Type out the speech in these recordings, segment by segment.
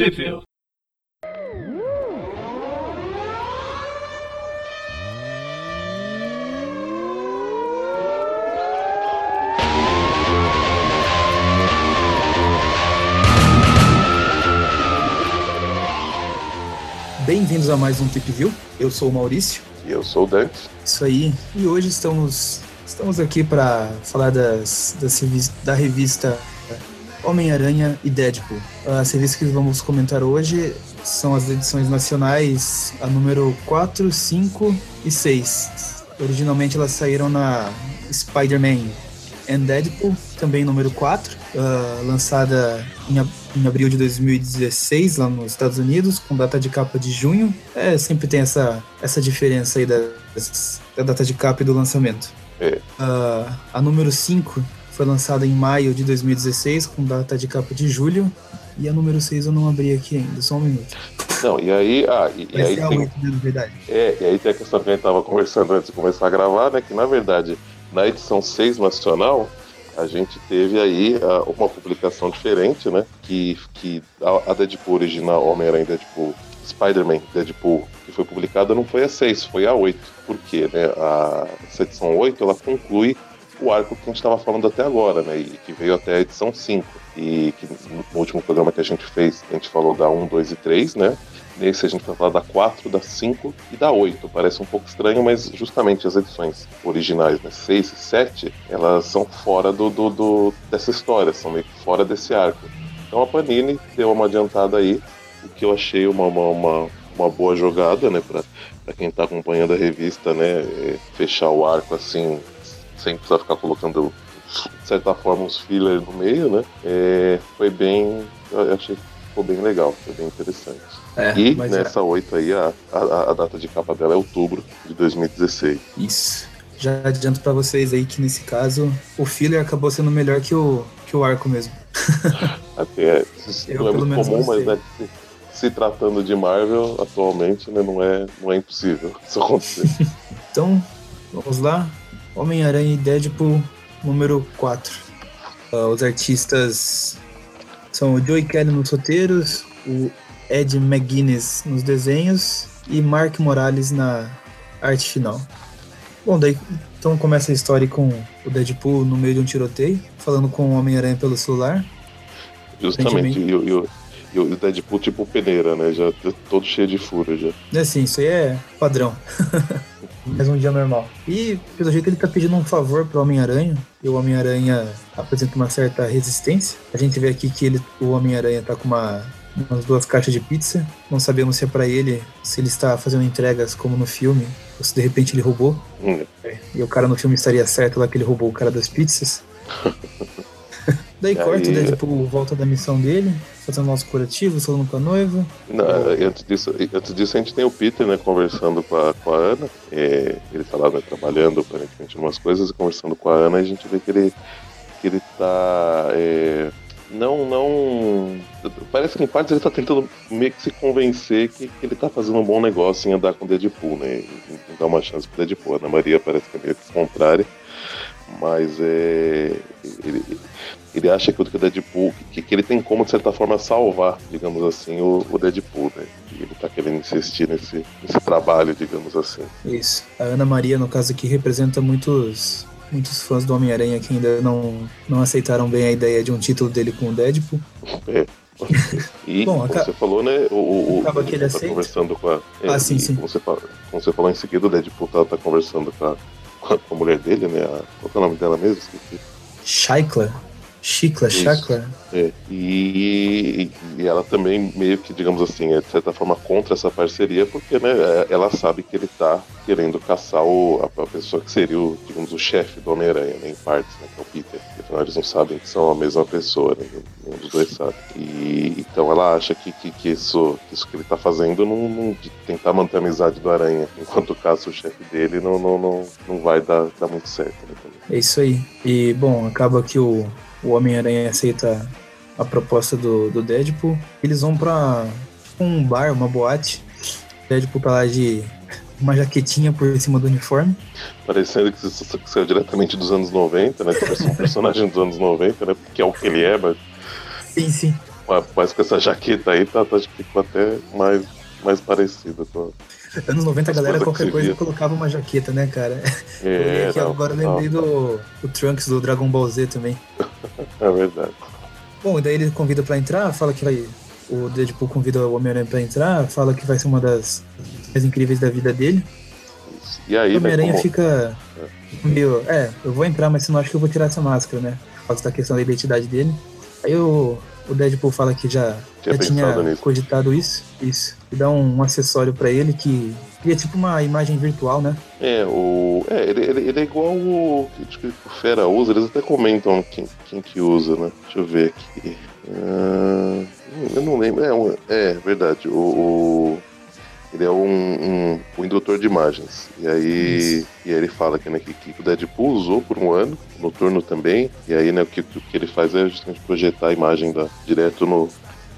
Sheffield. Bem-vindos a mais um Tip View. Eu sou o Maurício. E eu sou o Dante. Isso aí. E hoje estamos, estamos aqui para falar das, das, da revista Homem-Aranha e Deadpool. As revistas que vamos comentar hoje são as edições nacionais, a número 4, 5 e 6. Originalmente elas saíram na Spider-Man and Deadpool, também número 4, uh, lançada em, em, abril de 2016 lá nos Estados Unidos, com data de capa de junho. É, sempre tem essa, essa diferença aí da, da data de capa e do lançamento. Uh, a número 5 foi lançada em maio de 2016, com data de capa de julho. E a número 6 eu não abri aqui ainda, só um minuto. Não, e aí. Ah, e, e aí tem, 8, né, na verdade. É, e aí tem a questão que a gente tava conversando antes de começar a gravar, né? Que na verdade, na edição 6 nacional, a gente teve aí uh, uma publicação diferente, né? Que, que a, a Deadpool original, Homem-Aranha Deadpool, Spider-Man Deadpool, que foi publicada, não foi a 6, foi a 8. Por quê? Né? A, essa edição 8 ela conclui o arco que a gente estava falando até agora, né? E que veio até a edição 5. E que no último programa que a gente fez, a gente falou da 1, 2 e 3, né? Nesse a gente vai falar da 4, da 5 e da 8. Parece um pouco estranho, mas justamente as edições originais, né? 6 e 7, elas são fora do, do, do, dessa história, são meio que fora desse arco. Então a Panini deu uma adiantada aí, o que eu achei uma, uma, uma, uma boa jogada, né? Pra, pra quem tá acompanhando a revista, né? É, fechar o arco assim, sem precisar ficar colocando, de certa forma, uns fillers no meio, né? É, foi bem. Eu achei que ficou bem legal, foi bem interessante. É, e nessa é. 8 aí, a, a, a, data de capa dela é outubro de 2016. Isso. Já adianto para vocês aí que nesse caso o filler acabou sendo melhor que o, que o arco mesmo. Até isso não é muito comum, mas né, se, se, tratando de Marvel, atualmente né, não, é, não é impossível isso acontecer. então, vamos lá. Homem-Aranha e Deadpool número 4. Uh, ah, os artistas são o Joey Kelly nos roteiros, o Ed McGuinness nos desenhos e Mark Morales na arte final. Bom, daí então começa a história com o Deadpool no meio de um tiroteio, falando com o Homem-Aranha pelo celular. Justamente, e, e, e o Deadpool tipo peneira, né? Já todo cheio de furo já. É sim, isso aí é padrão. Mais um dia normal. E, pelo jeito, ele tá pedindo um favor pro Homem-Aranha. E o Homem-Aranha apresenta uma certa resistência. A gente vê aqui que ele, o Homem-Aranha tá com uma, umas duas caixas de pizza. Não sabemos se é pra ele, se ele está fazendo entregas como no filme, ou se de repente ele roubou. Hum. E o cara no filme estaria certo lá que ele roubou o cara das pizzas. Daí corta, o Deadpool volta da missão dele, fazendo nosso curativo, falando com a noiva. Não, antes, disso, antes disso, a gente tem o Peter, né, conversando com a, com a Ana. É, ele tá lá né, trabalhando aparentemente umas coisas, conversando com a Ana, e a gente vê que ele, que ele tá. É, não, não. Parece que em partes ele tá tentando meio que se convencer que, que ele tá fazendo um bom negócio em andar com o Deadpool, né? Em, em dar uma chance pro Deadpool. A Ana Maria parece que é meio que contrária. Mas é. Ele, ele acha que o Deadpool, que, que, ele tem como, de certa forma, salvar, digamos assim, o, o Deadpool, né? E ele tá querendo insistir nesse, nesse trabalho, digamos assim. Isso. A Ana Maria, no caso aqui, representa muitos muitos fãs do Homem-Aranha que ainda não, não aceitaram bem a ideia de um título dele com o Deadpool. É. E Bom, como você falou, né? O, o, acaba que ele tá conversando com a. É, ah, sim, sim. Como você, como você falou em seguida, o Deadpool tá, tá conversando com a, com a mulher dele, né? Qual é o nome dela mesmo? Esqueci. Shaikla. Chicla, chacla. É, e, e, ela também meio que, digamos assim, é de certa forma contra essa parceria, porque né, é, ela sabe que ele tá querendo caçar o, a, a pessoa que seria o, digamos, o chefe do Homem-Aranha, né, em partes, né, que é o Peter. Eles não sabem que são a mesma pessoa, né, nenhum dos dois sabe. E, então ela acha que, que, que isso, que isso que ele tá fazendo não, não, de tentar manter a amizade do Aranha, enquanto caça o chefe dele, não, não, não, não vai dar, dar muito certo. Né, é isso aí. E, bom, acaba que o o Homem-Aranha aceita a proposta do, do Deadpool. Eles vão pra tipo, um bar, uma boate. Deadpool pra lá de uma jaquetinha por cima do uniforme. Parecendo que isso saiu diretamente dos anos 90, né? Tipo, um personagem dos anos 90, né? Que é o que ele é, mas. Sim, sim. Mas com essa jaqueta aí, tá, tá, ficou até mais, mais parecido com. Anos 90 a galera, qualquer coisa, colocava uma jaqueta, né, cara? É, aqui, não, agora lembrei não. do o Trunks do Dragon Ball Z também. é verdade. Bom, e daí ele convida pra entrar, fala que vai. O Deadpool convida o Homem-Aranha pra entrar, fala que vai ser uma das mais incríveis da vida dele. E aí, o Homem-Aranha como... fica meio. É, eu vou entrar, mas você não acha que eu vou tirar essa máscara, né? Por causa da questão da identidade dele. Aí o, o Deadpool fala que já tinha, já tinha cogitado isso, isso. E dá um, um acessório para ele que cria tipo uma imagem virtual, né? É, o. É, ele, ele, ele é igual o que o Fera usa, eles até comentam quem, quem que usa, né? Deixa eu ver aqui. Uh, eu não lembro. É, é verdade. O, o, ele é um, um, um, indutor de imagens. E aí, e aí ele fala que, né, que, que, o Deadpool usou por um ano, Noturno também. E aí né, o, que, o que ele faz é justamente projetar a imagem da, direto no,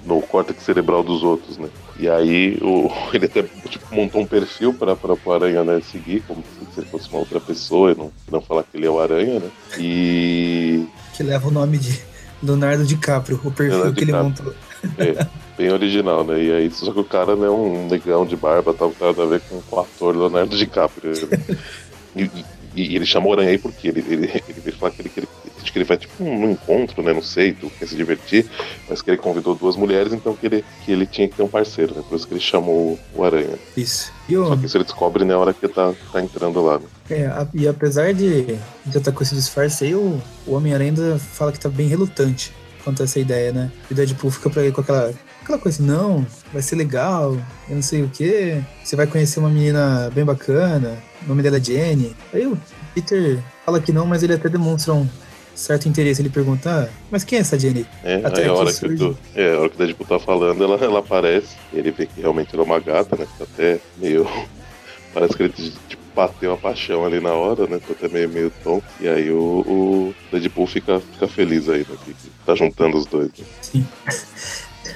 no córtex cerebral dos outros, né? E aí o, ele até tipo, montou um perfil para o Aranha né, seguir, como se ele fosse uma outra pessoa e não, não falar que ele é o Aranha, né? E. Que leva o nome de Leonardo DiCaprio, o perfil Leonardo que DiCaprio. ele montou. É, bem original, né? E aí, só que o cara não é um negão de barba, tá, nada a ver com o ator Leonardo DiCaprio. e, e, e, ele chamou o Aranha aí porque ele, ele, ele, ele fala que ele, que ele que ele vai tipo um encontro, né? Não sei, tu quer se divertir, mas que ele convidou duas mulheres, então que ele, que ele tinha que ter um parceiro, né? Por isso que ele chamou o Aranha. Isso. E o... Só que isso ele descobre na hora que tá, tá entrando lá, né? É, a, e apesar de já estar tá com esse disfarce aí, o, o Homem-Aranha ainda fala que tá bem relutante quanto a essa ideia, né? E o Deadpool fica pra ele com aquela, aquela coisa não, vai ser legal, eu não sei o que, você vai conhecer uma menina bem bacana, o nome dela é Jenny. Aí o Peter fala que não, mas ele até demonstra um, certo interesse. Ele pergunta, ah, mas quem é essa Jenny? É, Até a hora, que tu, é, a hora que o Deadpool tá falando, ela, ela aparece, ele vê que realmente ela é uma gata, né? Até meio. Parece que ele tipo, bateu a paixão ali na hora, né? Tá até meio, meio tonto. E aí o, o Deadpool fica, fica feliz aí, né? Que, tá juntando os dois. Né? Sim.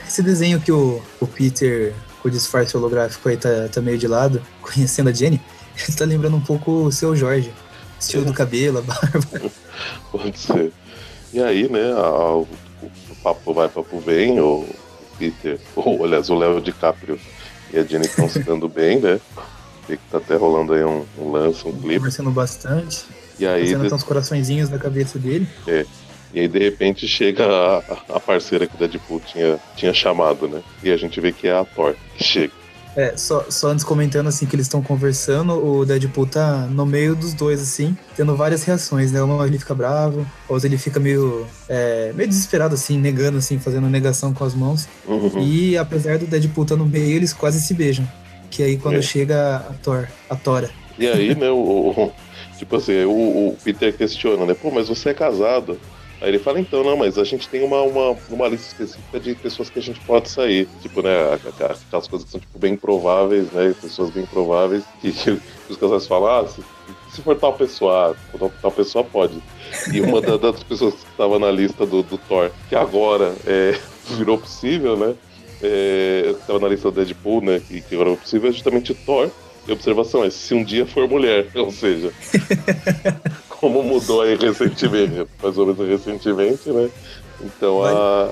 Esse desenho que o, o Peter, com o disfarce holográfico aí, tá, tá meio de lado, conhecendo a Jenny, ele tá lembrando um pouco o seu Jorge. Estilo do cabelo, a barba. Pode ser. E aí, né, a, o, o, papo vai, papo vem, o Peter, ou aliás, o Léo DiCaprio e a Jenny estão se dando bem, né? E que tá até rolando aí um, um lance, um clipe. Conversando bastante. E aí. Fazendo de... uns coraçõezinhos na cabeça dele. É. E aí, de repente, chega a, a parceira que o Deadpool tinha, tinha chamado, né? E a gente vê que é a Thor que chega. É, só, só antes comentando assim que eles estão conversando, o Deadpool tá no meio dos dois, assim, tendo várias reações, né? Uma ele fica bravo, outra ele fica meio, é, meio desesperado, assim, negando, assim, fazendo negação com as mãos. Uhum. E apesar do Deadpool estar tá no meio, eles quase se beijam. Que aí quando é. chega a Thor, a Tora. E aí, né, o, o tipo assim, o, o Peter questiona, né? Pô, mas você é casado. Aí ele fala, então, não, mas a gente tem uma, uma, uma lista específica de pessoas que a gente pode sair. Tipo, né, aquelas coisas que são tipo, bem prováveis, né? Pessoas bem prováveis. Que, que os casais falam, ah, se, se for tal pessoa, ah, tal, tal pessoa pode. E uma da, das pessoas que estava na lista do, do Thor, que agora é, virou possível, né? É, estava na lista do Deadpool, né? Que, que agora é possível, é justamente Thor. E observação é se um dia for mulher, ou seja, como mudou aí recentemente, mais ou menos recentemente, né? Então a,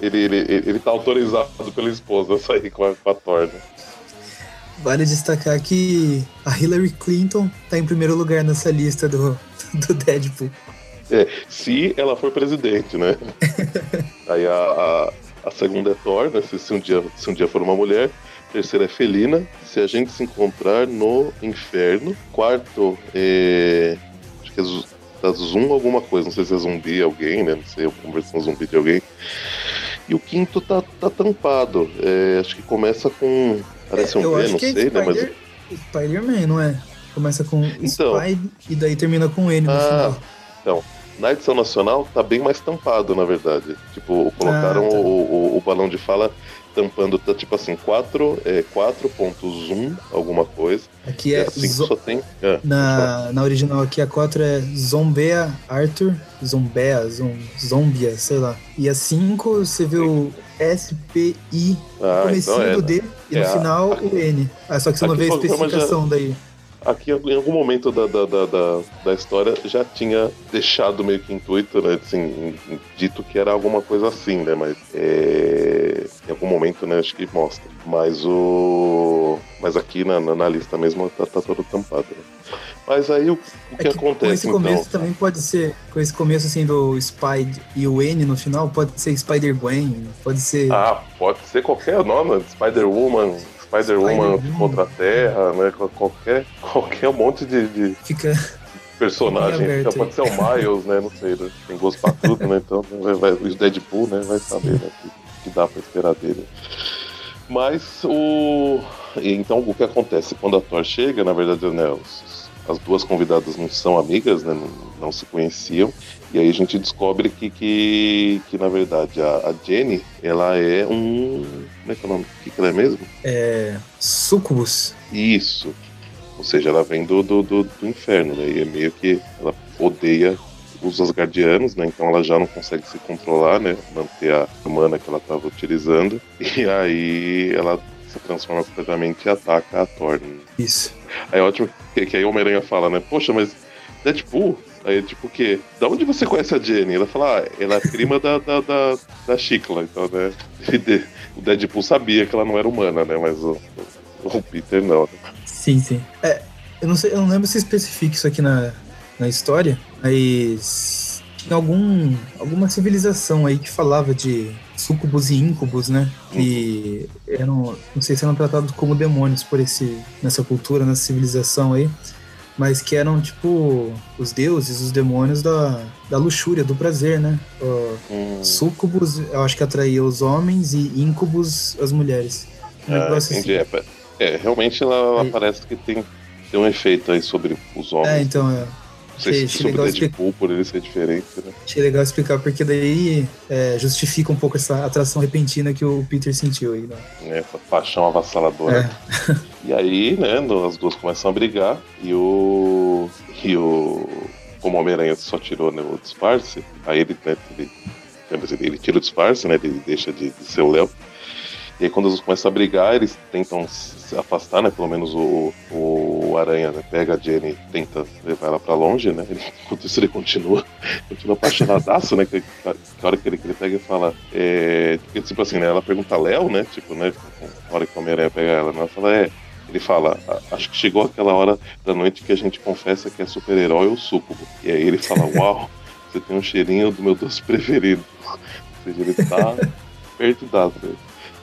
ele, ele, ele tá autorizado pela esposa a sair com a, com a Thor, né? Vale destacar que a Hillary Clinton tá em primeiro lugar nessa lista do, do Deadpool. É, se ela for presidente, né? Aí a, a, a, segunda é Thor, né? Se, se, um dia, se um dia for uma mulher. Terceira é Felina. Se a gente se encontrar no inferno. Quarto é que é da Zoom alguma coisa, não sei se é zumbi alguém, né? Não sei, a versão zumbi de alguém. E o quinto tá, tá tampado. É, acho que começa com. Parece um V, não sei, é né? Mas... Spider-Man, não é? Começa com então, Spy e daí termina com N no ah, final. Então, na edição nacional tá bem mais tampado, na verdade. Tipo, colocaram ah, tá. o, o, o, balão de fala tampando, tá tipo assim, 4, é, 4.zoom, alguma coisa. Aqui é. Assim só tem. É, na, na original aqui a 4 é Zombea Arthur, Zombea, Zom, Zombia, sei lá. E a 5 você vê o SPI, ah, comecinho então é, do D, e no é final a, o N. Ah, só que você não vê a especificação já... daí. Aqui em algum momento da, da, da, da, da história já tinha deixado meio que intuito, né? Assim, dito que era alguma coisa assim, né? Mas é, em algum momento, né? Acho que mostra. Mas o. Mas aqui na, na, na lista mesmo tá, tá todo tampado. Né? Mas aí o, o é que, que, acontece? Com esse começo então? também pode ser. Com esse começo assim do Spider e o N no final, pode ser Spider-Gwen, pode ser. Ah, pode ser qualquer nome, Spider-Woman, Spider-Woman Spider contra a Terra, né? Qualquer, qualquer monte de, de Fica... personagem. Fica pode ser o Miles, né? Não sei, né? Tem gosto pra tudo, né? Então, vai, vai, o Deadpool, né? Vai saber, né? O que, que dá pra esperar dele. Mas o. Então, o que acontece? Quando a Thor chega, na verdade, né, os, as duas convidadas não são amigas, né, não, não, se conheciam. E aí a gente descobre que, que, que na verdade, a, a Jenny, ela é um. Como é que é o nome? O que, que ela é mesmo? É. Sucubus. Isso. Ou seja, ela vem do, do, do, do inferno, né? E é meio que ela odeia os Asgardianos, né? Então ela já não consegue se controlar, né? Manter a mana que ela estava utilizando. E aí ela se transforma completamente e ataca a Thor. Né? Isso. Aí é ótimo que, que aí o Homem-Aranha fala, né? Poxa, mas Deadpool? Aí, tipo, o quê? Da onde você conhece a Jenny? Ela fala, ah, ela é prima da, da, da, da Chicla, então, né? O Deadpool sabia que ela não era humana, né? Mas o, o Peter não. Sim, sim. É, eu não sei, eu não lembro se especifica isso aqui na, na história, mas tinha algum, alguma civilização aí que falava de sucubus e incubus, né? Que eram, não sei se eram tratados como demônios por esse, nessa cultura, nessa civilização aí, mas que eram tipo os deuses, os demônios da, da luxúria, do prazer, né? Uh, hum. Sucubus, eu acho que atraía os homens e incubus as mulheres. Um ah, entendi. Assim. É, é, realmente ela, ela parece que tem, tem um efeito aí sobre os homens. É, então é. Não sei se sobre Deadpool, por ele ser diferente, né? Achei legal explicar, porque daí é, justifica um pouco essa atração repentina que o Peter sentiu aí, né? É, essa paixão avassaladora. É. E aí, né, as duas começam a brigar e o. E o. Como o Homem-Aranha só tirou né, o disfarce, aí ele, né, ele, ele tira o disfarce, né? Ele deixa de, de ser o Léo. E aí quando eles começam a brigar, eles tentam se afastar, né? Pelo menos o, o Aranha né? pega a Jenny e tenta levar ela pra longe, né? Ele, enquanto isso ele continua, continua apaixonadaço, né? Que, que a hora que ele, que ele pega e fala. É, tipo assim, né? Ela pergunta Léo, né? Tipo, né? A hora que o Homem-Aranha pega ela, né? Ela fala, é. Ele fala, acho que chegou aquela hora da noite que a gente confessa que é super-herói ou súcubo. E aí ele fala, uau, você tem um cheirinho do meu doce preferido. Ou seja, ele tá perto dado, né?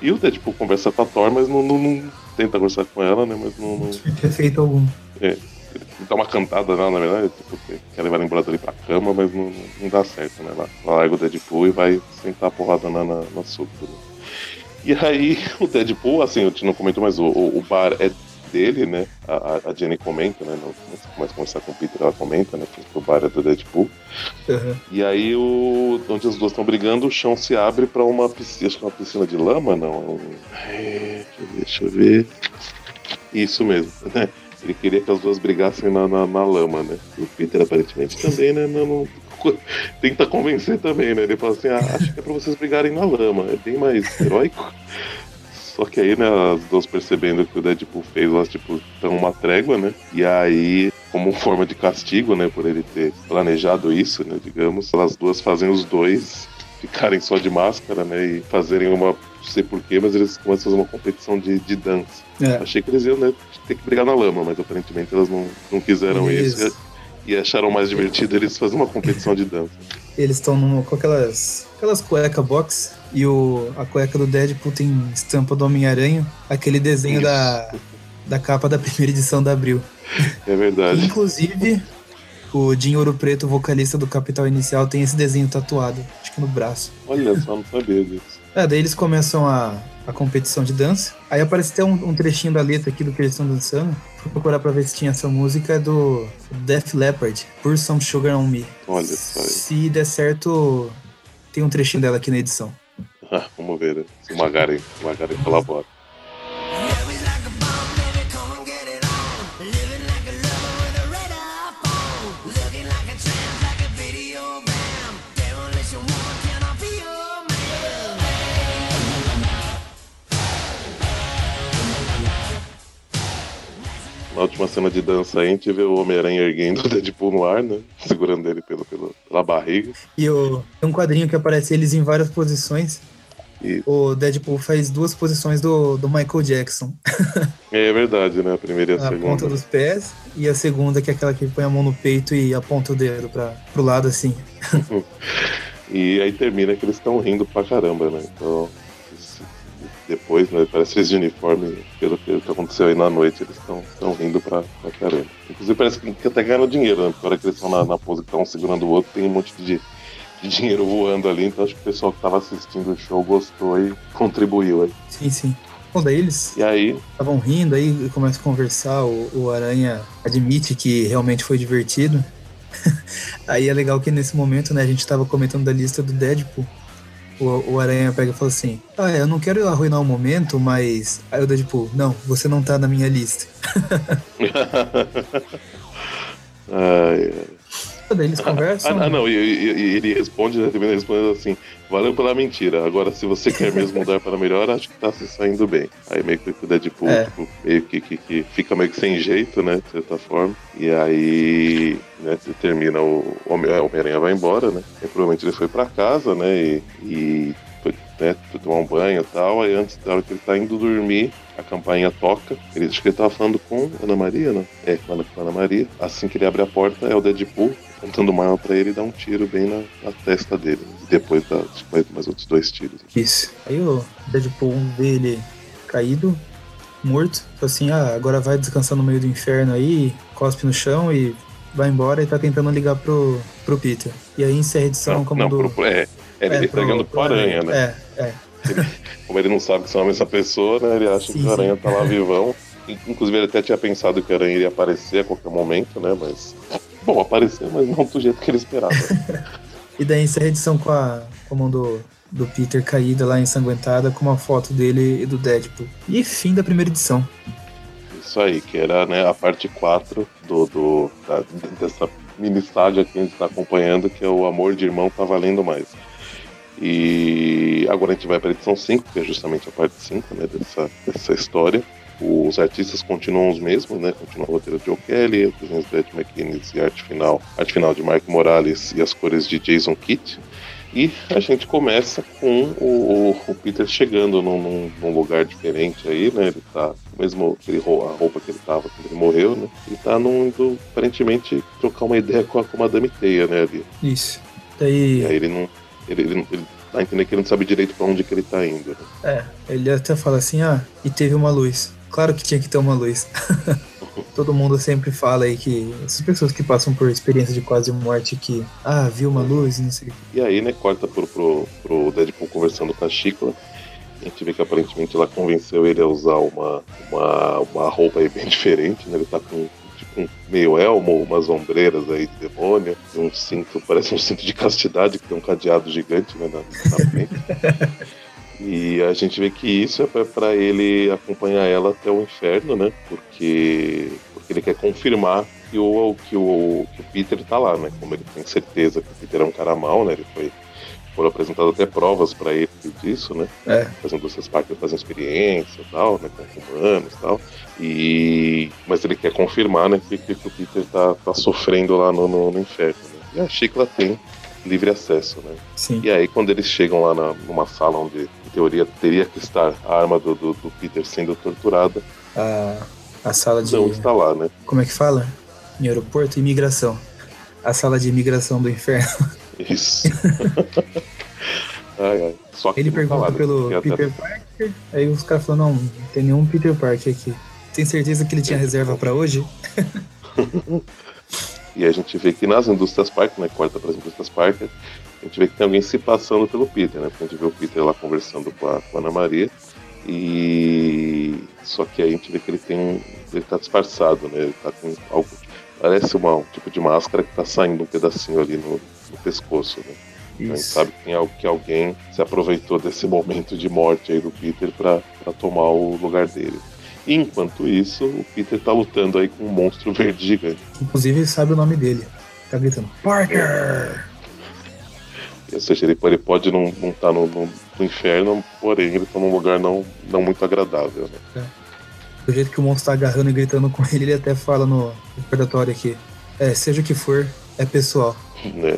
E o Deadpool conversa com a Thor, mas não, não, não tenta conversar com ela, né? Mas não. não... Efeito algum. É. Ele dá uma cantada nela, na verdade, tipo, quer levar embora dele pra cama, mas não, não dá certo, né? Ela, larga o Deadpool e vai sentar a porrada na, na, na Né? E aí, o Deadpool, assim, eu não comento, mas o, o bar é dele, né? A, a Jenny comenta, né? No, começa a conversar com o Peter, ela comenta, né? Que o bar é do Deadpool. Uhum. E aí, o, onde as duas estão brigando, o chão se abre para uma piscina, acho que é uma piscina de lama, não? É, deixa eu ver. Isso mesmo, né? Ele queria que as duas brigassem na, na, na lama, né? E o Peter aparentemente também, né? Não, não, tenta convencer também, né? Ele fala assim: ah, acho que é pra vocês brigarem na lama, é bem mais heróico. Só que aí, né, as duas percebendo que o Deadpool fez, elas, tipo, estão uma trégua, né? E aí, como forma de castigo, né, por ele ter planejado isso, né, digamos, elas duas fazem os dois ficarem só de máscara, né, e fazerem uma, não sei porquê, mas eles começam a fazer uma competição de, de dança. É. Achei que eles iam, né, ter que brigar na lama, mas aparentemente elas não, não quiseram isso. isso e, e acharam mais divertido eles fazerem uma competição de dança. Eles estão com aquelas, aquelas cueca box e o, a cueca do Deadpool tem estampa do Homem-Aranha, aquele desenho da, da capa da primeira edição da Abril. É verdade. Inclusive, o Jim Ouro Preto, vocalista do Capital Inicial, tem esse desenho tatuado, acho que no braço. Olha só, não sabia disso. É, daí eles começam a, a competição de dança. Aí aparece até um, um trechinho da letra aqui do que eles estão dançando. Fui procurar pra ver se tinha essa música, é do Def Leppard, Pour Some Sugar On Me. Olha só. Se der certo, tem um trechinho dela aqui na edição. Ah, vamos ver se o Magari, o Magari colabora. na última cena de dança aí, a gente vê o Homem-Aranha erguendo o Deadpool no ar, né? Segurando ele pelo, pelo, pela barriga. E o, tem um quadrinho que aparece eles em várias posições. E- O Deadpool faz duas posições do, do Michael Jackson. É verdade, né? A primeira e a, A segunda. ponta dos pés e a segunda que é aquela que põe a mão no peito e aponta o dedo para pro lado assim. E aí termina que eles estão rindo pra caramba, né? Então, depois, né? Parece eles de uniforme, pelo que aconteceu aí na noite, eles estão rindo pra, pra caramba. Inclusive parece que, até ganhando dinheiro, né? Porque a hora que eles estão na, na pose que estão segurando o outro, tem um monte de, de dinheiro voando ali, então acho que o pessoal que tava assistindo o show gostou e contribuiu aí. Sim, sim. Bom, daí eles E aí, estavam rindo, aí começa a conversar, o, o Aranha admite que realmente foi divertido. aí é legal que nesse momento, né, a gente tava comentando da lista do Deadpool. O, o Aranha pega e fala assim: Ah, eu não quero arruinar o momento, mas. Aí o Deadpool, não, você não tá na minha lista. ai, Daí eles conversam. Ah, ah, não, e, e- ele responde, né, termina respondendo assim: valeu pela mentira. Agora, se você quer mesmo mudar para melhor, acho que tá se saindo bem. Aí meio que o Deadpool É. tipo, meio que, que, que fica meio que sem jeito, né? De certa forma. E aí, né, termina o o Homem-Aranha vai embora, né? E provavelmente ele foi para casa, né? E, e foi, né, foi tomar um banho e tal. Aí antes da hora que ele tá indo dormir, a campainha toca. Ele acho que ele tava falando com Ana Maria, né? É, com Ana Maria. Assim que ele abre a porta, é o Deadpool apontando uma arma pra ele e dá um tiro bem na, na testa dele. E depois dá mais, outros dois tiros. Isso. Aí o Deadpool vê ele caído, morto. Fala assim: Ah, agora vai descansar no meio do inferno aí, cospe no chão e vai embora e tá tentando ligar pro, pro Peter. E aí encerra a edição não, como não, do. pro, é, é, ele tá ligando pro Aranha, né? É, é. Como ele não sabe que são a mesma pessoa, né? Ele acha Sim, que o Aranha sim. tá lá vivão. Inclusive, ele até tinha pensado que o Aranha iria aparecer a qualquer momento, né? Mas. Bom, apareceu, mas não do jeito que ele esperava. E daí encerra a edição com a, com a mão do, do Peter caída lá, ensanguentada, com uma foto dele e do Deadpool. E fim da primeira edição. Isso aí, que era né, a parte 4 do, do, da- dessa mini saga que a gente está acompanhando, que é o Amor de Irmão Tá Valendo Mais. E agora a gente vai para a edição 5, que é justamente a parte 5 né, dessa, dessa história. Os artistas continuam os mesmos, né? Continua o roteiro de Joe Kelly, desenhos de Ed McInnes e arte final, arte final de Mark Morales e as cores de Jason Kidd. E a gente começa com o, o- Peter chegando num, num- num lugar diferente aí, né? Ele tá mesmo ro- a roupa que ele tava quando ele morreu, né? Ele tá num, indo, aparentemente trocar uma ideia com a, com a Madame Teia, né? Ali. Isso. E Daí. aí ele não. Ele, ele, ele dá a entender que ele não sabe direito pra onde que ele tá indo. Né? É, ele até fala assim, ah, e teve uma luz. Claro que tinha que ter uma luz. Todo mundo sempre fala aí que essas pessoas que passam por experiência de quase morte que, ah, viu uma luz, não sei. E aí, né, corta pro, pro, pro Deadpool conversando com a Chicla. A gente vê que aparentemente ela convenceu ele a usar uma, uma, uma roupa aí bem diferente, né? Ele tá com tipo um meio elmo, umas ombreiras aí de demônio, um cinto, parece um cinto de castidade, que tem um cadeado gigante né, na, na frente. E a gente vê que isso é pra ele acompanhar ela até o inferno, né? Porque, porque ele quer confirmar que o, que, o, que o Peter tá lá, né? Como ele tem certeza que o Peter é um cara mau, né? Ele foi, foram apresentadas até provas pra ele disso, né? É, Fazendo essas partes, fazendo experiência e tal, né? Com humanos e tal. E, mas ele quer confirmar, né? Que, que o Peter tá, tá sofrendo lá no, no, no inferno, né? E a Chicla tem livre acesso, né? sim. E aí, quando eles chegam lá na, numa sala onde, em teoria, teria que estar a arma do, do, do Peter sendo torturada, A, a sala de. não está lá, né? Como é que fala? Em aeroporto? Imigração. A sala de imigração do inferno. Isso. ai, ai. Só que Ele tá pergunta né? pelo até- Peter Parker, aí os caras falam, não, não tem nenhum Peter Parker aqui. Tem certeza que ele tinha reserva pra hoje? E a gente vê que nas indústrias Parker, né? Corta para as indústrias Parker, a gente vê que tem alguém se passando pelo Peter, né? Porque a gente vê o Peter lá conversando com a, com a Ana Maria. E só que aí a gente vê que ele tem. Ele tá disfarçado, né? Ele tá com algo. Parece uma, um tipo de máscara que tá saindo um pedacinho ali no, no pescoço, né? Então a gente sabe que, tem algo, que alguém se aproveitou desse momento de morte aí do Peter pra tomar o lugar dele. Enquanto isso, o Peter tá lutando aí com um monstro verde gigante. Inclusive sabe o nome dele. Tá gritando, Parker! Ou seja, ele, ele pode não estar tá no, no- no inferno, porém ele está num lugar não, não muito agradável. Né? do jeito que o monstro tá agarrando e gritando com ele, ele até fala no recordatório aqui. É, seja o que for, é pessoal. Né?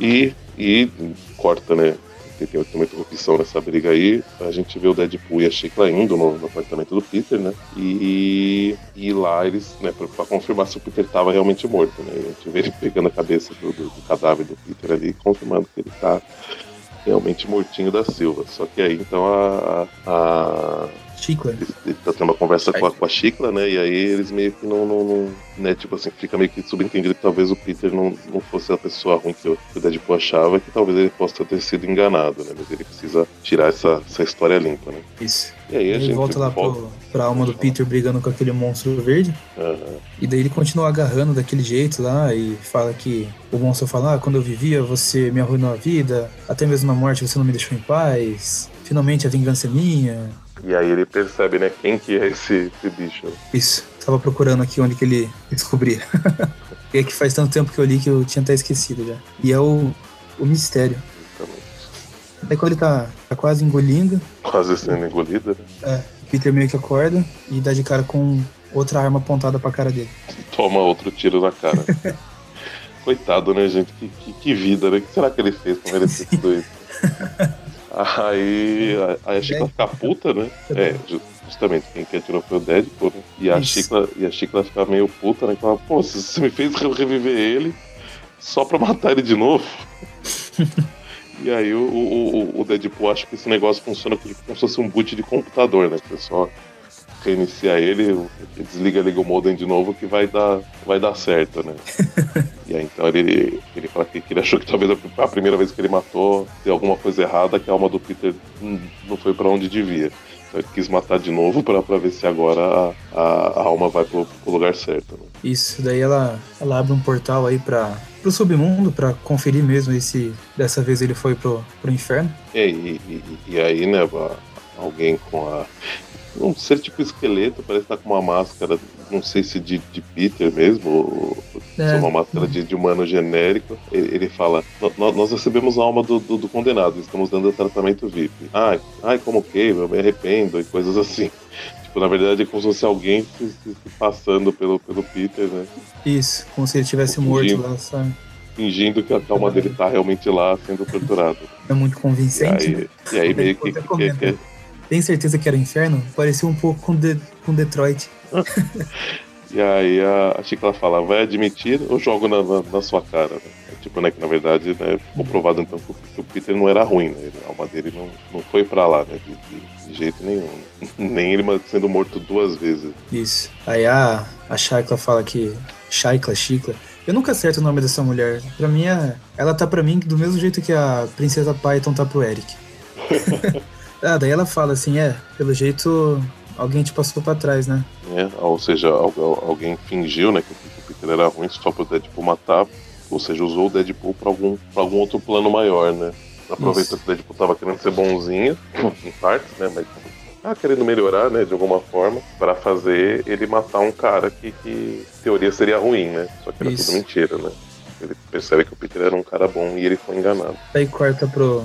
E, e corta, né? Tem, tem uma opção nessa briga aí. A gente vê o Deadpool e a Sheikla indo no, no apartamento do Peter, né? E, e lá eles, né, pra, pra, confirmar se o Peter tava realmente morto, né? A gente vê ele pegando a cabeça do, do, do cadáver do Peter ali, confirmando que ele tá realmente mortinho da Silva. Só que aí então a, a Chicla. Ele tá tendo uma conversa com a, com a Chicla, né? E aí eles meio que não, não, não, né? Tipo assim, fica meio que subentendido que talvez o Peter não, não fosse a pessoa ruim que o, que o Deadpool achava, que talvez ele possa ter sido enganado, né? Mas ele precisa tirar essa, essa história limpa, né? Isso. E aí a ele gente volta lá volta. Pro, pra alma do Peter brigando com aquele monstro verde. Aham. E daí ele continua agarrando daquele jeito lá e fala que o monstro fala: ah, quando eu vivia você me arruinou a vida, até mesmo na morte você não me deixou em paz. Finalmente a vingança é minha. E aí ele percebe, né, quem que é esse, esse bicho. Isso, tava procurando aqui onde que ele descobria. e é que faz tanto tempo que eu li que eu tinha até esquecido já. E é o, o mistério. Também. Daí quando ele tá, tá quase engolindo, Quase sendo engolida, né? é, Peter meio que acorda e dá de cara com outra arma apontada pra cara dele. Toma outro tiro na cara. Coitado, né, gente? Que, que, que vida, né? O que será que ele fez pra merecer tudo isso? Aí, aí a Chicla fica puta, né? É, ju- justamente, quem que atirou foi o Deadpool, né? E a. Chicla, e a Chicla fica meio puta, né? Fala, pô, você me fez re- reviver ele só pra matar ele de novo. e aí o, o, o- Deadpool acha que esse negócio funciona como se fosse um boot de computador, né? É só reinicia ele, desliga, liga o modem de novo que vai dar, vai dar certo, né? E aí então ele, ele fala que, ele achou que talvez a, primeira vez que ele matou deu alguma coisa errada, que a alma do Peter não foi pra onde devia. Então ele quis matar de novo pra, pra ver se agora a, a, a alma vai pro, pro lugar certo. Né? Isso, daí ela, ela abre um portal aí para pro submundo pra conferir mesmo aí se dessa vez ele foi pro, pro inferno. E, e, e, e aí, né, alguém com a. Um ser tipo esqueleto, parece estar com uma máscara, não sei se de, de Peter mesmo, ou se é É. uma máscara de, de humano genérico. Ele, ele fala: "Nó- nó- Nós recebemos a alma do, do, do condenado, estamos dando tratamento VIP. Ai, ai, como que? Eu me arrependo e coisas assim. Tipo, na verdade, é como se fosse alguém se, se- passando pelo, pelo Peter, né? Isso, como se ele tivesse morto lá, sabe? Fingindo que a alma dele tá realmente lá sendo torturado. É muito E convincente. né? aí, e aí meio que, que, que, Tem certeza que era o inferno? Parecia um pouco com, De- com Detroit. E aí a, a Chicla fala, vai admitir ou jogo na, na, na sua cara? Né? É tipo, né, que na verdade, né, ficou provado então que o, Peter não era ruim, né? Ele- A alma dele não, não foi pra lá, né? De, de- de jeito nenhum. Nem ele sendo morto duas vezes. Isso. Aí a, a Shaikla fala que. Shaikla, Chicla. Eu nunca acerto o nome dessa mulher. Pra mim, é, ela tá pra mim do mesmo jeito que a Princesa Python tá pro Eric. ah, daí ela fala assim: é, pelo jeito alguém te passou pra trás, né? Né? Ou seja, al- al- alguém fingiu né, que o Peter era ruim só pro Deadpool matar. Ou seja, usou o Deadpool pra algum, pra algum outro plano maior, né? Aproveitou que o Deadpool tava querendo ser bonzinho, em partes, né? Mas tava querendo melhorar, né? De alguma forma, pra fazer ele matar um cara que, que em teoria seria ruim, né? Só que era Isso. tudo mentira, né? Ele percebe que o Peter era um cara bom e ele foi enganado. Daí corta pro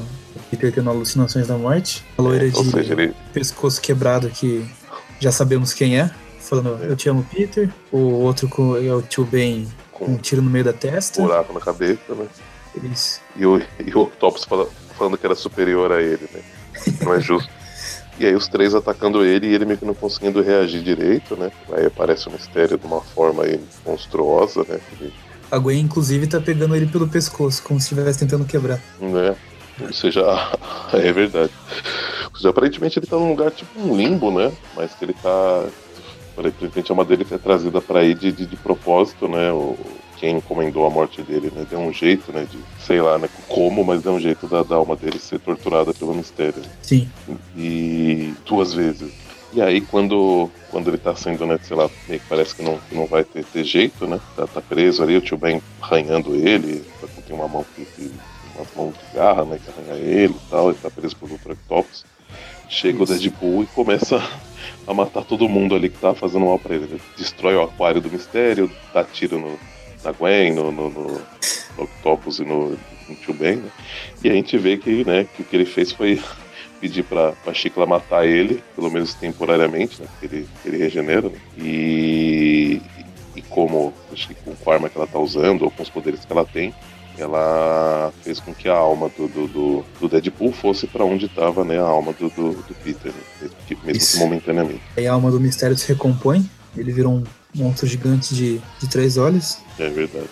Peter tendo alucinações da morte. A loira Ou de seja, ele pescoço quebrado que já sabemos quem é. Falando, eu te amo, Peter. O outro com, é o tio Ben com um tiro no meio da um testa. buraco na cabeça, né? Isso. E o, e o Octopus fala- falando que era superior a ele, né? Não é justo. E aí os três atacando ele e ele meio que não conseguindo reagir direito, né? Aí aparece o mistério de uma forma aí monstruosa, né? A Gwen, inclusive, tá pegando ele pelo pescoço, como se estivesse tentando quebrar. né? Ou seja, é verdade. Ou seja, aparentemente ele tá num lugar tipo um limbo, né? Mas que ele tá. Aparentemente a alma dele é trazida pra aí de, de, de propósito, né? O, quem encomendou a morte dele, né? Deu um jeito, né? De, sei lá, né? Como, mas deu um jeito da, da alma dele ser torturada pelo mistério. Sim. e duas vezes. E aí quando, quando ele tá sendo, né, sei lá, meio que parece que não, que não vai ter, ter jeito, né? Tá, tá preso ali, o tio Ben arranhando ele, tem uma mão que, que uma mão de garra, né, que arranha ele e tal, ele tá preso por outro Octopus. Chega Isso. o Deadpool e começa a matar todo mundo ali que tá fazendo mal pra ele. Ele destrói o aquário do mistério, dá tiro no, na Gwen, no, no, no, no Octopus e no, no tio Ben, né? E a gente vê que, né, que o que ele fez foi pedir pra, pra Chicla matar ele, pelo menos temporariamente, né? Ele, ele regenera, né? E, e como acho que com a arma que ela tá usando, ou com os poderes que ela tem, ela fez com que a alma do, do, do, do Deadpool fosse para onde estava né, a alma do, do, do Peter, né? mesmo, que momentaneamente. Aí a alma do mistério se recompõe, ele virou um monstro gigante de, de três olhos. É verdade.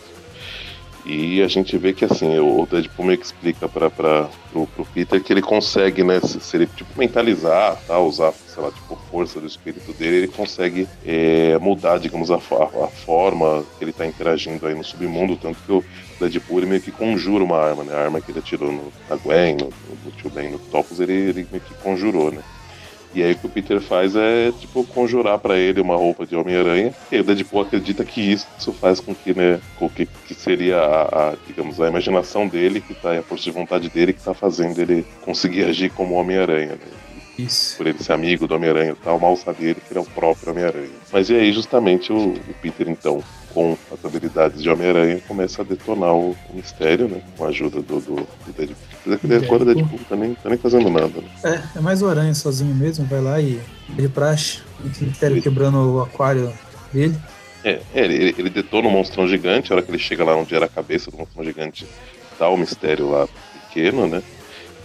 E a gente vê que assim, o Deadpool meio que explica para pro, pro Peter que ele consegue, né, se, se, ele tipo, mentalizar, tá, usar, sei lá, tipo, força do espírito dele, ele consegue é, mudar, digamos, a, a, a, forma que ele tá interagindo aí no submundo, tanto que o Deadpool ele meio que conjura uma arma, né, a arma que ele atirou no, na Gwen, no, no Tio Ben, no Topos, ele, ele meio que conjurou, né. E aí o que o Peter faz é, tipo, conjurar para ele uma roupa de Homem-Aranha. E o Deadpool acredita que isso faz com que, né, com que, que seria a, a, digamos, a imaginação dele, que tá, a força de vontade dele que tá fazendo ele conseguir agir como Homem-Aranha, né? Isso. Por ele ser amigo do Homem-Aranha e tal, mal sabia ele que ele é o próprio Homem-Aranha. Mas e aí, justamente, o, o Peter, então, com as habilidades de Homem-Aranha, começa a detonar o, o, mistério, né? Com a ajuda do, do, do Deadpool. Agora o Deadpool tá nem, tá nem fazendo nada, né? É, é mais o Aranha sozinho mesmo, vai lá e ele praxe, o mistério quebrando o aquário dele. É, é ele, ele detona o um monstrão gigante, a hora que ele chega lá onde era a cabeça do monstrão gigante, tá o mistério lá pequeno, né?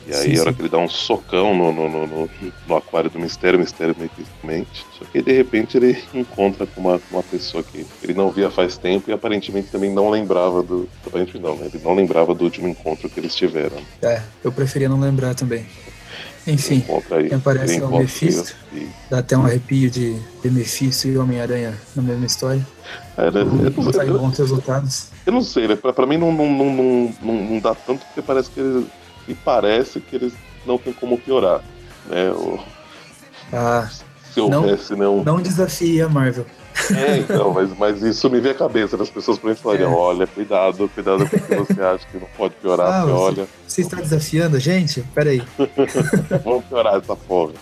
E aí, sim, a hora sim. que ele dá um socão no, no, no, no, aquário do mistério, o mistério meio que mente. Só que de repente ele encontra com uma, uma pessoa que ele não via faz tempo e aparentemente também não lembrava do. Aparentemente não, né? Ele não lembrava do último encontro que eles tiveram. É, eu preferia não lembrar também. Enfim, aí, quem aparece é o Mephisto. E... Dá até um arrepio de, de Mephisto e Homem-Aranha na mesma história. É, né? Não sai bons resultados. Eu não sei, né? Pra, pra mim não, não, não, não, não dá tanto porque parece que ele e parece que eles não tem como piorar. Né? O... Ah, se houvesse, não, não. Não desafie a Marvel. É, então, mas, mas isso me vem à cabeça das pessoas por falariam, é. olha, cuidado, cuidado com o que você acha que não pode piorar, ah, você, olha. Você está desafiando a gente? Peraí. Vamos piorar essa porra.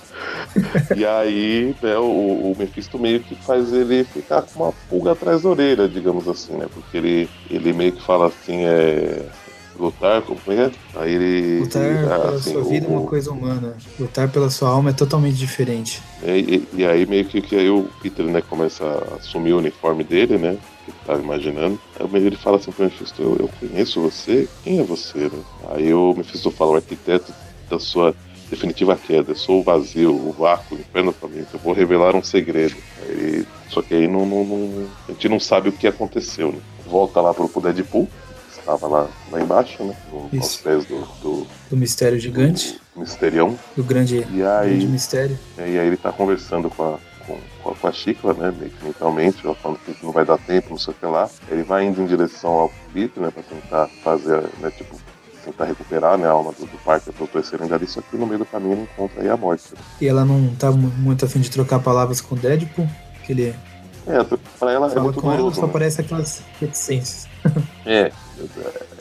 e aí, né, o, o Mephisto meio que faz ele ficar com uma pulga atrás da orelha, digamos assim, né? Porque ele, ele meio que fala assim, é lutar, como é? Aí ele. Lutar pela assim, sua vida o, é uma coisa humana. Lutar pela sua alma é totalmente diferente. É, e, e, aí meio que, que aí o Peter né, começa a assumir o uniforme dele, né? Que ele tava imaginando. Aí ele fala assim pro Mephisto, eu, eu conheço você? Quem é você? Né? Aí o Mephisto fala, o arquiteto da sua definitiva queda. Eu sou o vazio, o vácuo, o inferno faminto. Eu vou revelar um segredo. Aí, só que aí não, não, não, a gente não sabe o que aconteceu. Né? Volta lá pro Deadpool estava lá, lá embaixo, né? No, aos pés do, do, do mistério gigante. Do misterião. Do grande, e aí, grande mistério. E aí ele tá conversando com a, com, a, com a Chicla, né? Meio que mentalmente, falando que não vai dar tempo, não sei o que lá. Ele vai indo em direção ao Peter, né? Pra tentar fazer, né? Tipo, tentar recuperar né, a alma do, do Parker pro terceiro ali, só que no meio do caminho ele encontra aí a morte. Né? E ela não tá muito afim de trocar palavras com o Deadpool, que ele é, pra ela é muito com ela só né? aparece aquelas reticências. É,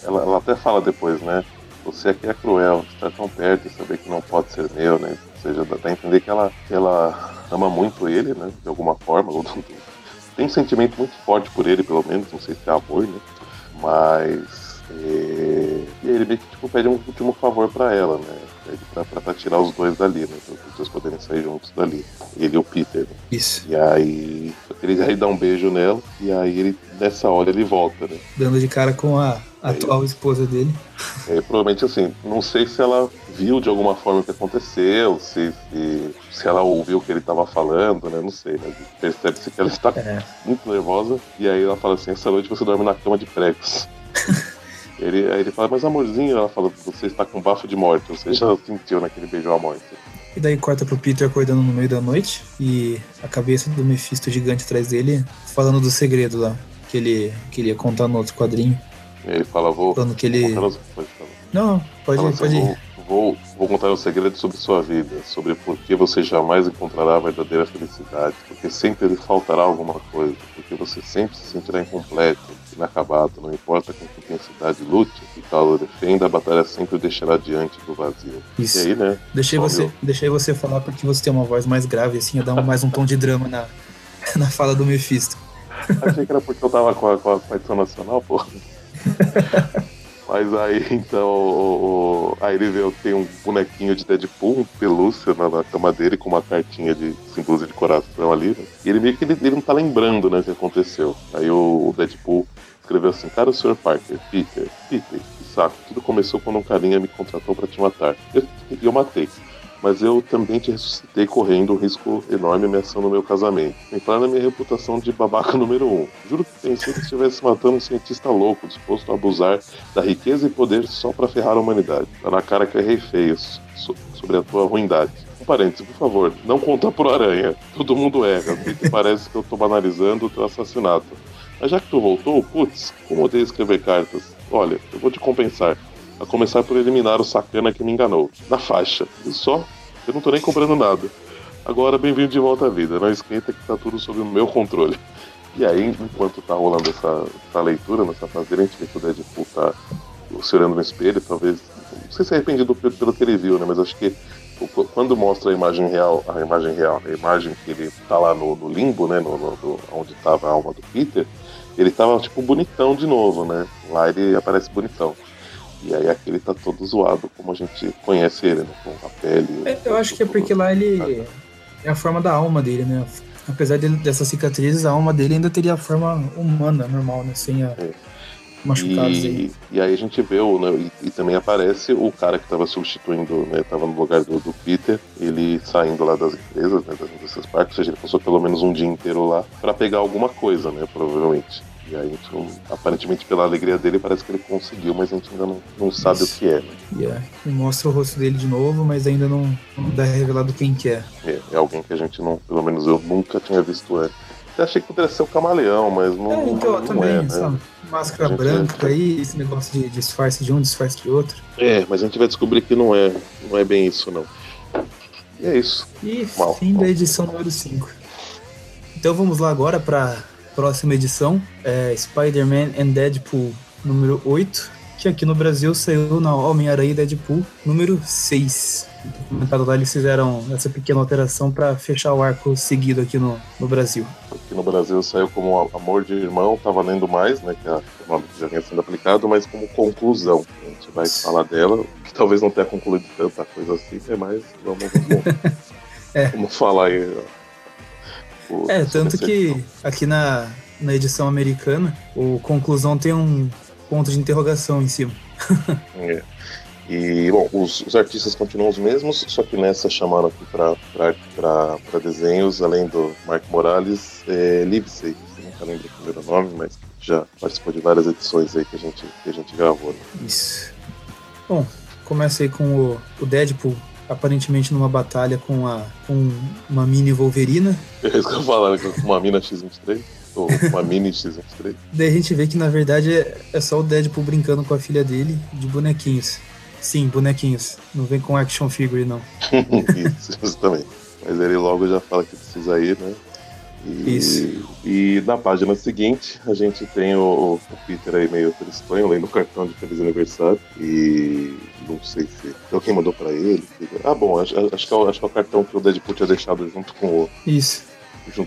ela, ela, até fala depois, né? Você aqui é cruel, está tão perto e saber que não pode ser meu, né? Ou seja, dá pra entender que ela, ela ama muito ele, né? De alguma forma. Tem um sentimento muito forte por ele, pelo menos, não sei se é amor, né? Mas. É... E ele meio que tipo, pede um último favor para ela, né? Pra, pra, tirar os dois dali, né? Pra os dois poderem sair juntos dali. Ele e o Peter. Né? Isso. E aí. Ele aí dá um beijo nela, e aí ele, nessa hora, ele volta, né? Dando de cara com a atual esposa dele. É, provavelmente assim, não sei se ela viu de alguma forma o que aconteceu, se, se, se ela ouviu o que ele estava falando, né? Não sei, mas percebe-se que ela está é. muito nervosa. E aí ela fala assim: essa noite você dorme na cama de pregos. Ele, aí ele fala, mas amorzinho, ela fala, você está com bafo de morte, você já sentiu naquele beijo a morte. E daí corta pro Peter acordando no meio da noite e a cabeça do Mephisto gigante atrás dele falando do segredo lá que ele, que ele ia contar no outro quadrinho. Ele fala, vou. Falando que ele. Não, pode, ir, pode ir. Vou, vou contar um segredo sobre sua vida, sobre por que você jamais encontrará a verdadeira felicidade, porque sempre lhe faltará alguma coisa, porque você sempre se sentirá incompleto, inacabado, não importa com que intensidade lute e calor defenda, a batalha sempre o deixará diante do vazio. Isso. E aí, né? Deixei você, deixei você falar porque você tem uma voz mais grave, assim, ia dar mais um tom de drama na, na fala do Mephisto. Achei que era porque eu tava com a, com a, com a edição nacional, pô. Mas aí, então, o, o, aí ele vê tem um bonequinho de Deadpool, um pelúcia na, na cama dele, com uma cartinha de símbolos de coração ali, né? E ele meio que ele, ele, não tá lembrando, né, o que aconteceu. Aí o, o Deadpool escreveu assim, cara, o Sr. Parker, Peter, Peter, que saco, tudo começou quando um carinha me contratou para te matar. Eu, eu matei mas eu também te ressuscitei correndo um risco enorme ameaçando o meu casamento. Falar na minha reputação de babaca número um. Juro que pensei que estivesse matando um cientista louco, disposto a abusar da riqueza e poder só para ferrar a humanidade. Tá na cara que eu errei feio sobre a tua ruindade. Um parênteses, por favor, não conta pro Aranha. Todo mundo erra, porque parece que eu tô banalizando o teu assassinato. Mas já que tu voltou, putz, como odeio escrever cartas. Olha, eu vou te compensar. A começar por eliminar o sacana que me enganou. Na faixa. E só. Eu não tô nem comprando nada. Agora, bem-vindo de volta à vida. Não esquenta que tá tudo sob o meu controle. E aí, enquanto tá rolando essa, essa leitura, nessa fase, a gente vê que o Deadpool tá se olhando no espelho, talvez. Não sei se é arrependido pelo, pelo que ele viu, né? Mas acho que quando mostra a imagem real, a imagem real, a imagem que ele tá lá no, no limbo, né? No, no, onde tava a alma do Peter, ele tava tipo bonitão de novo, né? Lá ele aparece bonitão. E aí aquele tá todo zoado, como a gente conhece ele, né? Com a pele. É, eu acho que é porque lá ele. É a forma da alma dele, né? Apesar dele, dessas cicatrizes, a alma dele ainda teria a forma humana, normal, né? Sem a. É. Machucados e, aí. e aí a gente vê, o, né, e, e, também aparece o cara que estava substituindo, né, tava no lugar do, do, Peter, ele saindo lá das empresas, né, das indústrias parques, ou seja, ele passou pelo menos um dia inteiro lá para pegar alguma coisa, né, provavelmente. E aí, então, aparentemente, pela alegria dele, parece que ele conseguiu, mas a gente ainda não, não sabe Isso. o que é. Yeah. E mostra o rosto dele de novo, mas ainda não, não dá revelado quem que é. é. É alguém que a gente não, pelo menos eu nunca tinha visto antes. Eu achei que poderia ser o camaleão, mas não. É, então, não também, é, né? Máscara branca aí, esse negócio de disfarce de um, disfarce de outro. É, mas a gente vai descobrir que não é, não é bem isso, não. E é isso. E mal, fim mal. da edição número 5. Então vamos lá agora para próxima edição, é Spider-Man and Deadpool número 8, que aqui no Brasil saiu na Homem-Aranha e Deadpool número 6. Comentado lá, eles fizeram essa pequena alteração para fechar o arco seguido aqui no, no Brasil. Aqui no Brasil saiu como Amor de Irmão, tá valendo mais, né? Que é o nome que já vinha sendo aplicado, mas como conclusão. A gente vai falar dela, que talvez não tenha concluído tanta coisa assim, né, mas vamos, vamos, é. vamos falar aí é, tanto que aqui na, na edição americana, o conclusão tem um ponto de interrogação em cima. é. E, bom, os, os, artistas continuam os mesmos, só que nessa chamaram aqui para desenhos, além do Mark Morales, é, Livesey, nunca lembro o primeiro nome, mas já participou de várias edições aí que a gente, que a gente gravou. Né? Isso. Bom, começa aí com o, o Deadpool aparentemente numa batalha com, a, com uma mini Wolverina. É isso que eu com uma mina X-23. Ou uma mini X-23. Daí a gente vê que na verdade é, é só o Deadpool brincando com a filha dele de bonequinhos. Sim, bonequinhos. Não vem com action figure, não. Isso, justamente. Mas ele logo já fala que precisa ir, né? E, Isso. E na página seguinte, a gente tem o, o Peter aí meio tristonho, lendo o cartão de feliz aniversário. E não sei se alguém mandou pra ele. Ah, bom, acho, acho, que é, acho que é o cartão que o Deadpool tinha deixado junto com o. Isso.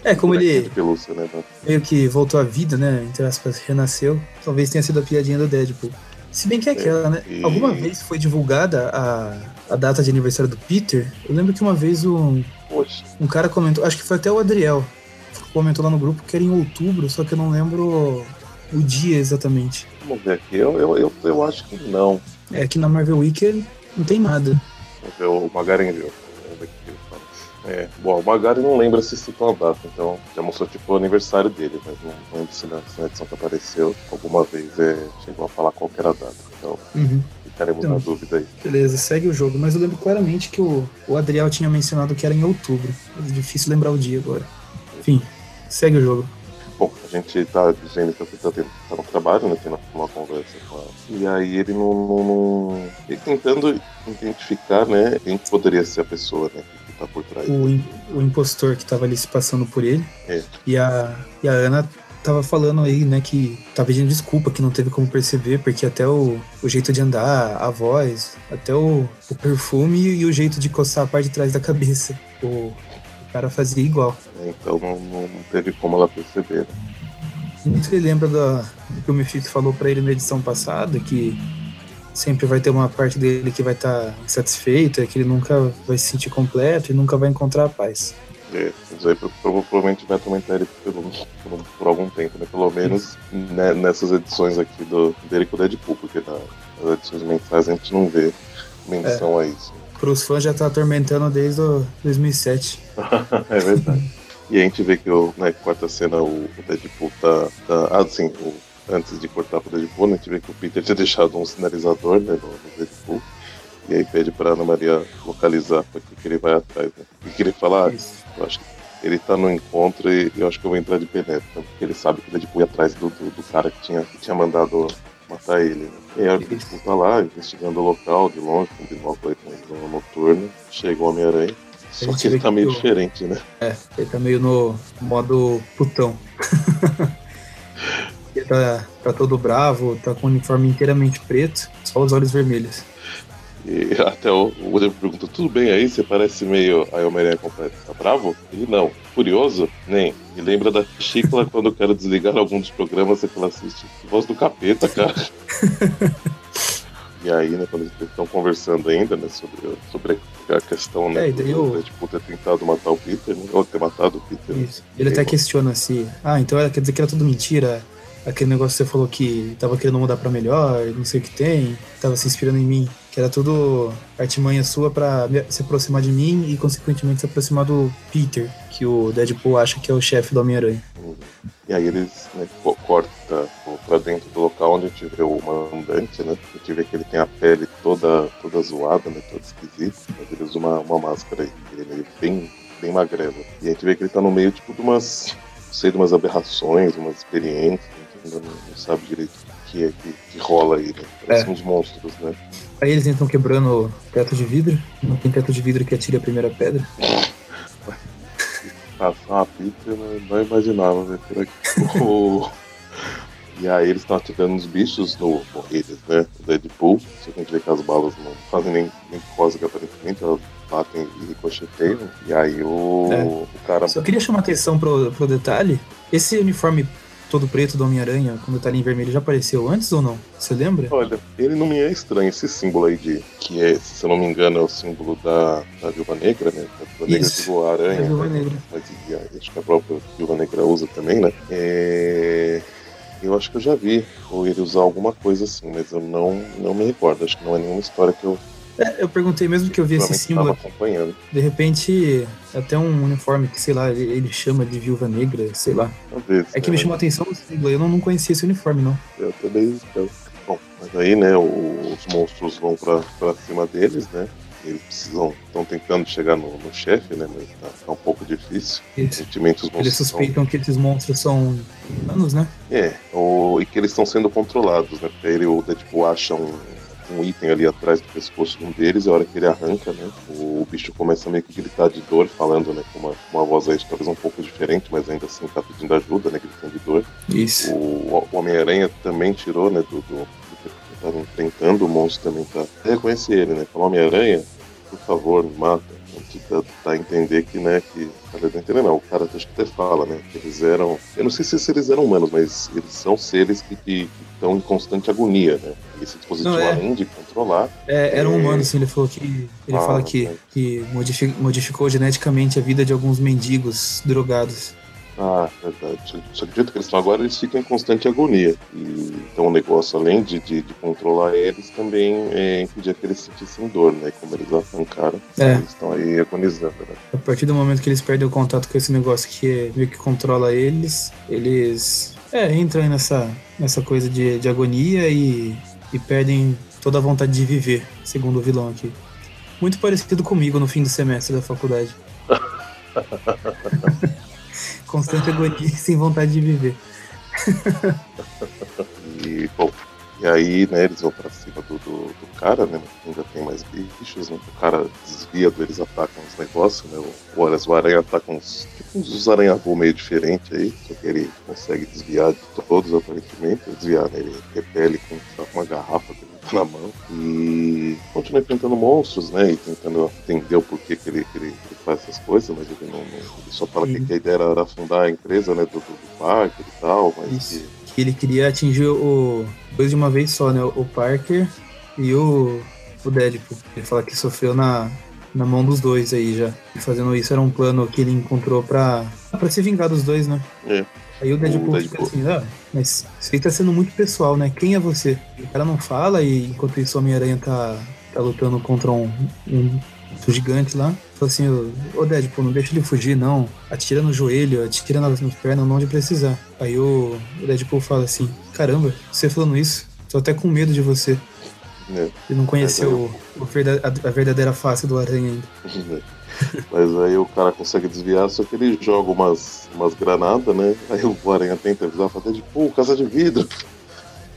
é, como ele pelúcia, né, meio que voltou à vida, né? Entre aspas, renasceu. Talvez tenha sido a piadinha do Deadpool. Se bem que é aquela, é, né? E... Alguma vez foi divulgada a, a data de aniversário do Peter. Eu lembro que uma vez um, um cara comentou, acho que foi até o Adriel, comentou lá no grupo que era em outubro, só que eu não lembro o dia exatamente. Vamos ver aqui, eu, eu, eu, eu acho que não. É que na Marvel Week não tem nada. Vamos ver o Magaren viu. É, bom, o Magari não lembra se citou a data, então já mostrou tipo o aniversário dele, mas não, não lembro se na, se na edição que apareceu alguma vez é, chegou a falar qual era a data. Então uhum. ficaremos então, na dúvida aí. Beleza, segue o jogo, mas eu lembro claramente que o, o Adriel tinha mencionado que era em outubro. É difícil lembrar o dia agora. Enfim, segue o jogo. Bom, a gente tá dizendo que tá, tendo, tá no trabalho, né? Tendo uma conversa com ela. E aí ele não. não, não... Ele tentando identificar, né, quem poderia ser a pessoa, né? Que tá por trás. O, o impostor que tava ali se passando por ele. É. E a, e a Ana tava falando aí, né, que tava pedindo desculpa, que não teve como perceber, porque até o, o jeito de andar, a voz, até o, o perfume e o jeito de coçar a parte de trás da cabeça. O, cara fazia igual. Então não, não teve como ela perceber. Né? Você lembra do que o Mephisto falou para ele na edição passada, que sempre vai ter uma parte dele que vai estar tá insatisfeita, que ele nunca vai se sentir completo e nunca vai encontrar a paz. É, isso aí provavelmente vai atormentar ele por, por, por, algum tempo, né? Pelo menos né, nessas edições aqui do, dele com o Deadpool, porque na, nas edições mensais a gente não vê menção é. a isso. Para os fãs já tá atormentando desde o 2007. é verdade. E a gente vê que na né, quarta cena o, Deadpool tá. tá ah, sim, o, antes de cortar pro Deadpool, né, a gente vê que o Peter tinha deixado um sinalizador né, no, no Deadpool. E aí pede pra Ana Maria localizar pra que, que ele vai atrás, né? E que ele fala, ah, eu acho que ele tá no encontro e eu acho que eu vou entrar de penetra, porque ele sabe que o Deadpool ia atrás do, do, do, cara que tinha, que tinha mandado matar ele. Né? E aí o Deadpool tá lá, investigando o local de longe, com binóculo aí com o noturno. Chega o Homem-Aranha. Só que ele tá meio que diferente, né? É, ele tá meio no modo putão. ele tá, tá todo bravo, tá com o uniforme inteiramente preto, só os olhos vermelhos. E até o William pergunta, tudo bem aí? Você parece meio a Homem-Aranha completa. Tá bravo? Ele não. Curioso? Nem. Me lembra da Chicla quando eu quero desligar algum dos programas que ela assiste. Voz do capeta, cara. e aí, né, quando eles estão conversando ainda, né, sobre, sobre a questão, né, é, do, eu... tipo, ter tentado matar o Peter, né, ou ter matado o Peter. Isso. Ele até questiona assim, ah, então quer dizer que era tudo mentira, aquele negócio que você falou que tava querendo mudar para melhor, não sei o que tem, tava se inspirando em mim, que era tudo artimanha sua para se aproximar de mim e consequentemente se aproximar do Peter, que o Deadpool acha que é o chefe do Homem-Aranha. E aí eles né, corta pra dentro do local onde a gente vê o mandante, né? A gente vê que ele tem a pele toda, toda zoada, né? Toda esquisita, mas ele usa uma, uma máscara aí, ele é bem, bem magrelo. E a gente vê que ele tá no meio, tipo, de umas, não sei, de umas aberrações, umas experiências, ainda não, não sabe direito o que é que, que rola aí, né? Parece é. uns monstros, né? Aí eles entram quebrando o teto de vidro. Não tem teto de vidro que atire a primeira pedra. Passar uma pizza eu não imaginava ver por aqui. e aí eles estão atirando os bichos no, eles, né? O Deadpool. Só que a gente vê que as balas não fazem nem, nem cócega aparentemente, elas batem e ricocheteiam. E aí o, é. o cara. Só queria chamar atenção pro, pro detalhe. Esse uniforme todo preto do Homem-Aranha, quando tá ali em vermelho, já apareceu antes ou não? Você lembra? Olha, ele não me é estranho, esse símbolo aí de. Que é, se eu não me engano, é o símbolo da, da Viúva Negra, né? A Viúva Negra tipo a aranha. Viúva né? Negra. Mas, acho que a própria Viúva Negra usa também, né? É... Eu acho que eu já vi ou ele usar alguma coisa assim, mas eu não, não me recordo. Acho que não é nenhuma história que eu é, eu perguntei mesmo que eu vi esse símbolo. acompanhando. De repente, até um uniforme que, sei lá, ele, ele chama de viúva negra, sei lá. Talvez, é que me chamou a atenção o símbolo, eu não, não conhecia esse uniforme, não. Eu também. Eu... Bom, mas aí, né, os monstros vão pra, pra cima deles, né? Eles precisam, estão tentando chegar no, no chefe, né? Mas tá, tá, um pouco difícil. Eles suspeitam são... que esses monstros são humanos, né? É, o, e que eles estão sendo controlados, né? Porque ele, o Deadpool acha um, um item ali atrás do pescoço de um deles, e a hora que ele arranca, né, o bicho começa meio que gritar de dor, falando, né, com uma, uma voz aí talvez um pouco diferente, mas ainda assim tá pedindo ajuda, né, gritando de dor. Isso. O, o Homem-Aranha também tirou, né, do, do, do que estavam tentando, o monstro também tá. Reconhecer ele, né, falou Homem-Aranha, por favor, me mata. A gente tá, tá a entender que, né, que. Verdade, entender não, o cara acho que até fala, né, que eles eram. Eu não sei se eles eram humanos, mas eles são seres que, que, estão em constante agonia, né? Esse dispositivo, não, é. além de controlar. É, era um é humano, sim, ele falou que. Ele ah, fala que, é. que modificou geneticamente a vida de alguns mendigos drogados. Ah, verdade. Só acredito que eles estão agora, eles ficam em constante agonia. E, então o negócio, além de, de, de controlar eles, também é impedir que eles sentissem dor, né? Como eles arrancaram, é. eles estão aí agonizando, né? A partir do momento que eles perdem o contato com esse negócio que é, meio que controla eles, eles é, entram nessa, nessa coisa de, de agonia e, e perdem toda a vontade de viver, segundo o vilão aqui. Muito parecido comigo no fim do semestre da faculdade. Constante agonia sem vontade de viver. e, bom, e aí, né, eles vão pra cima do, do, do cara, né? Ainda tem mais bichos, né? O cara desvia do, eles atacam os negócios, né? Olha, o aranha atacam uns, tipo, uns aranha meio diferente aí, só que ele consegue desviar de todos, aparentemente. Desviar, né? Ele repele com uma garrafa que ele tá na mão. E continua enfrentando monstros, né? E tentando entender o porquê que ele, que ele, que ele faz essas coisas, mas ele não. não ele só fala que, que, a ideia era afundar a empresa, né? Do, do, parque e tal, mas Isso. que ele queria atingir o dois de uma vez só, né? O Parker e o, o Deadpool. Ele fala que sofreu na, na mão dos dois aí já. E fazendo isso era um plano que ele encontrou pra, pra se vingar dos dois, né? É. Aí o Deadpool, O fica Deadpool. assim, ah, mas isso aí tá sendo muito pessoal, né? Quem é você? O cara não fala e enquanto isso o Homem-Aranha tá, tá lutando contra um, um, gigante lá. Fala assim, ô ô, Deadpool, não deixa ele fugir, não. Atira no joelho, atira nas, nas pernas, não onde precisar. Aí o, o Deadpool fala assim, caramba, você falando isso, tô até com medo de você. né? Ele não conheceu o, o verda- a, a verdadeira face do Aranha ainda. Mas aí o cara consegue desviar, só que ele joga umas, umas granadas, né? Aí o Aranha tenta avisar, fala de pô, casa de vidro.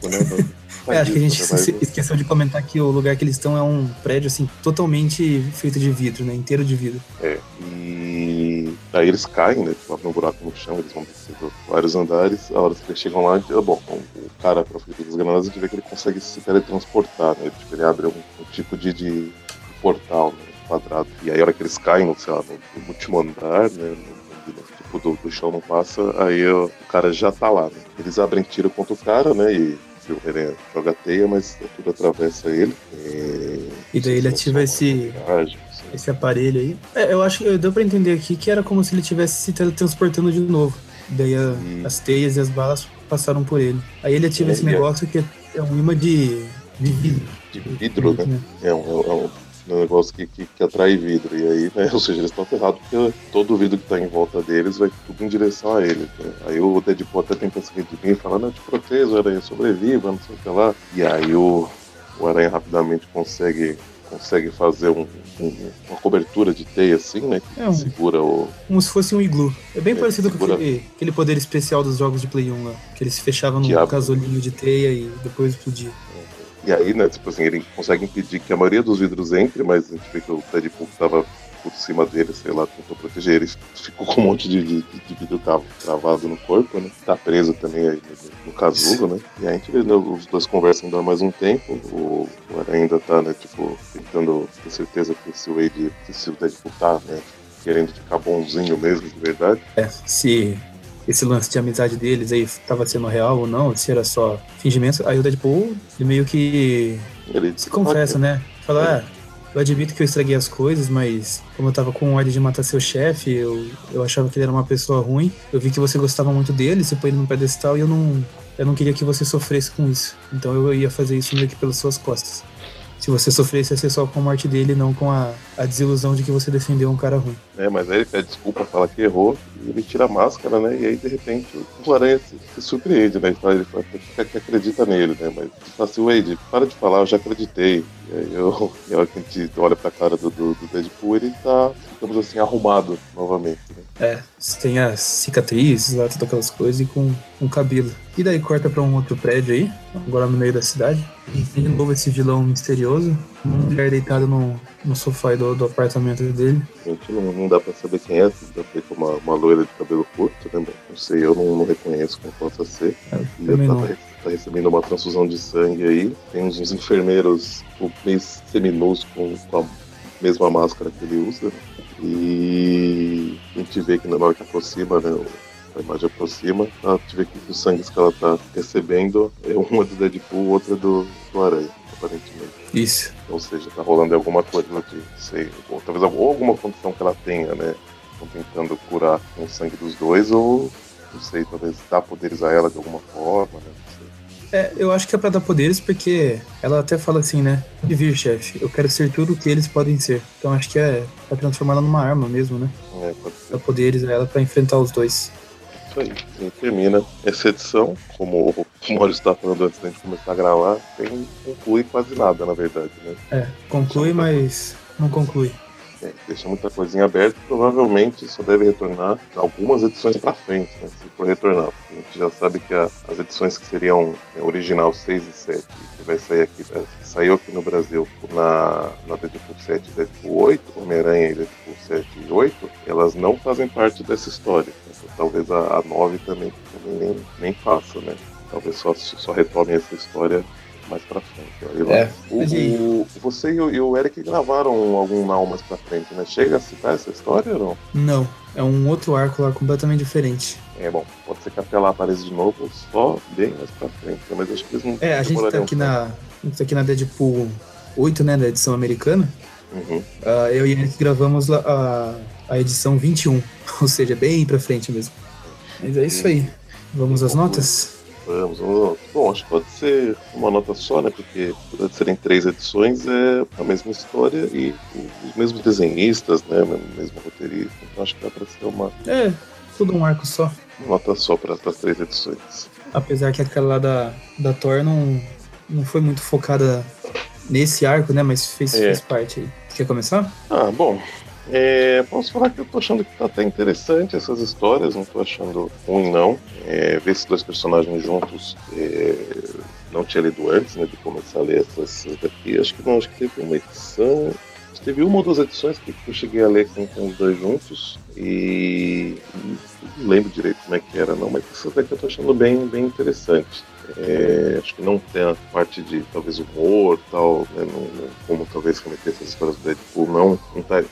Né? É, acho que a gente se- esqueceu de comentar que o lugar que eles estão é um prédio, assim, totalmente feito de vidro, né? Inteiro de vidro. É, e aí eles caem, né? Tipo, abrem um buraco no chão, eles vão descendo vários andares. A hora que eles chegam lá, ah, bom, o cara, pra fazer das granadas, a gente vê que ele consegue se teletransportar, né? Tipo, ele abre um, um tipo de, de portal, né? Quadrado. E aí a hora que eles caem, sei lá, no, no último andar, né? no- no- tipo, do, do chão não passa, aí o cara já tá lá, né? Eles abrem tiro contra o cara, né? E o Aranha joga teia, mas tudo atravessa ele. É, E daí ele ativa esse, Viagem, esse aparelho aí. É, eu acho que deu pra entender aqui que era como se ele estivesse se teletransportando de novo. Daí a- as teias e as balas passaram por ele. Aí ele ativa É, esse e é- negócio que é um imã de, de vidro. de vidro, né? É um, é um- é um negócio que, que, que atrai vidro. E aí, né? Ou seja, eles estão ferrados porque todo o vidro que tá em volta deles vai tudo em direção a ele. né? Aí o Deadpool até tenta se redimir e fala, não, te protejo, Aranha, sobreviva, não sei o que lá. E aí o, o Aranha rapidamente consegue consegue fazer um- um- uma cobertura de teia assim, né? Que É um- segura o. Como se fosse um iglu. É bem É, parecido com segura- aquele, aquele poder especial dos jogos de Play 1 lá. Que ele se fechava num casolinho de teia e depois explodia. E aí, né, tipo assim, ele consegue impedir que a maioria dos vidros entre, mas a gente vê que o Deadpool tava por cima dele, sei lá, tentou proteger ele, ficou com um monte de, de, de vidro tra- travado no corpo, né? Tá preso também aí no, casulo, né? E aí a gente vê, né, os dois conversam ainda mais um tempo, o, o ainda tá, né, tipo, tentando ter certeza que se o Wade, se o Deadpool tá, né, querendo ficar bonzinho mesmo, de verdade. É, se esse lance de amizade deles aí tava sendo real ou não, se era só fingimento. Aí o Deadpool, ele meio que Ele se confessa, né? Fala, ah, eu admito que eu estraguei as coisas, mas como eu tava com ordem de matar seu chefe, eu, eu achava que ele era uma pessoa ruim. Eu vi que você gostava muito dele, você põe ele num pedestal e eu não, eu não queria que você sofresse com isso. Então eu ia fazer isso meio que pelas suas costas. Se você sofresse, ia ser só com a morte dele, não com a, a desilusão de que você defendeu um cara ruim. É, mas aí ele pede desculpa, fala que errou, ele tira a máscara, né? E aí, de repente, o Aranha se, se surpreende, né? Ele fala, que, acredita nele, né? Mas fala assim, Wade, para de falar, eu já acreditei. E aí, eu, e a hora que a gente olha pra cara do, do, do Deadpool, ele tá, digamos assim, arrumado novamente, né? É, tem as cicatrizes lá, todas aquelas coisas e com um cabelo. E daí corta pra um outro prédio aí, agora no meio da cidade. E tem de novo esse vilão misterioso, uma mulher deitada no, no sofá do, do apartamento dele. Gente não, não dá pra saber quem é, dá pra ver que é uma, uma loira de cabelo curto, né? Não sei, eu não, não reconheço quem possa ser. Eu E tá, não. tá- tá recebendo uma transfusão de sangue aí. Tem uns, uns enfermeiros tipo, meio seminus com, com a mesma máscara que ele usa. E a gente vê que na hora que aproxima, né? O- A imagem aproxima, a gente vê que os sangues que ela tá recebendo é um é do Deadpool, o outro é do, do Aranha, aparentemente. Isso. Ou seja, tá rolando alguma coisa de, sei, ou talvez ou alguma condição que ela tenha, né? Estão tentando curar com o sangue dos dois, ou não sei, talvez dar poderes a ela de alguma forma, né? É, eu acho que é pra dar poderes porque ela até fala assim, né? De vir, chefe, eu quero ser tudo o que eles podem ser. Então acho que é pra transformar ela numa arma mesmo, né? É, pode ser. Dar poderes a ela pra enfrentar os dois. Isso aí. E termina essa edição, como o Maurício estava falando antes da gente começar a gravar, tem, conclui quase nada, na verdade, né? É, conclui, mas não conclui. É, deixa muita coisinha aberta, provavelmente só deve retornar algumas edições pra frente, né, se for retornar. A gente já sabe que a- as edições que seriam é, original 6 e 7, que vai sair aqui, é, que saiu aqui no Brasil na, na Deadpool 7 e Deadpool 8, Homem-Aranha e Deadpool 7 e 8, elas não fazem parte dessa história. Talvez a, a 9 também, também nem, nem faça, né? Talvez só, só retome essa história mais pra frente. Olha lá. É, O, e- o- você e o, e o Eric gravaram algum Now mais pra frente, né? Chega a citar essa história ou não? Não, é um outro arco lá completamente diferente. É bom, pode ser que até lá apareça de novo, só bem mais pra frente, mas acho que eles não É, a gente tá aqui na, Estamos aqui na Deadpool 8, né, da edição americana. Uhum. Uh, eu e ele gravamos a, a edição 21, ou seja, bem pra frente mesmo. Mas é isso aí. Vamos às notas? Vamos, vamos. Bom, acho que pode ser uma nota só, né? Porque apesar de serem três edições, é a mesma história e os mesmos desenhistas, né? O mesmo roteirista. Então acho que dá pra ser uma. É, tudo um arco só. Uma nota só para as três edições. Apesar que aquela lá da, da Thor não, não foi muito focada nesse arco, né? Mas fez, é. fez parte aí. Quer começar? Ah, bom. É, posso falar que eu tô achando que tá até interessante essas histórias, não tô achando ruim não. É, ver esses dois personagens juntos é, não tinha lido antes, né, de começar a ler essas, daqui. Acho que não, acho que teve uma edição. Teve uma ou duas edições que eu cheguei a ler com, com os dois juntos e não lembro direito como é que era não, mas essas daqui eu tô achando bem, bem interessante. É, acho que não tem a parte de talvez humor tal, né, não, não, como talvez remeter essas histórias do Deadpool, não, não tá,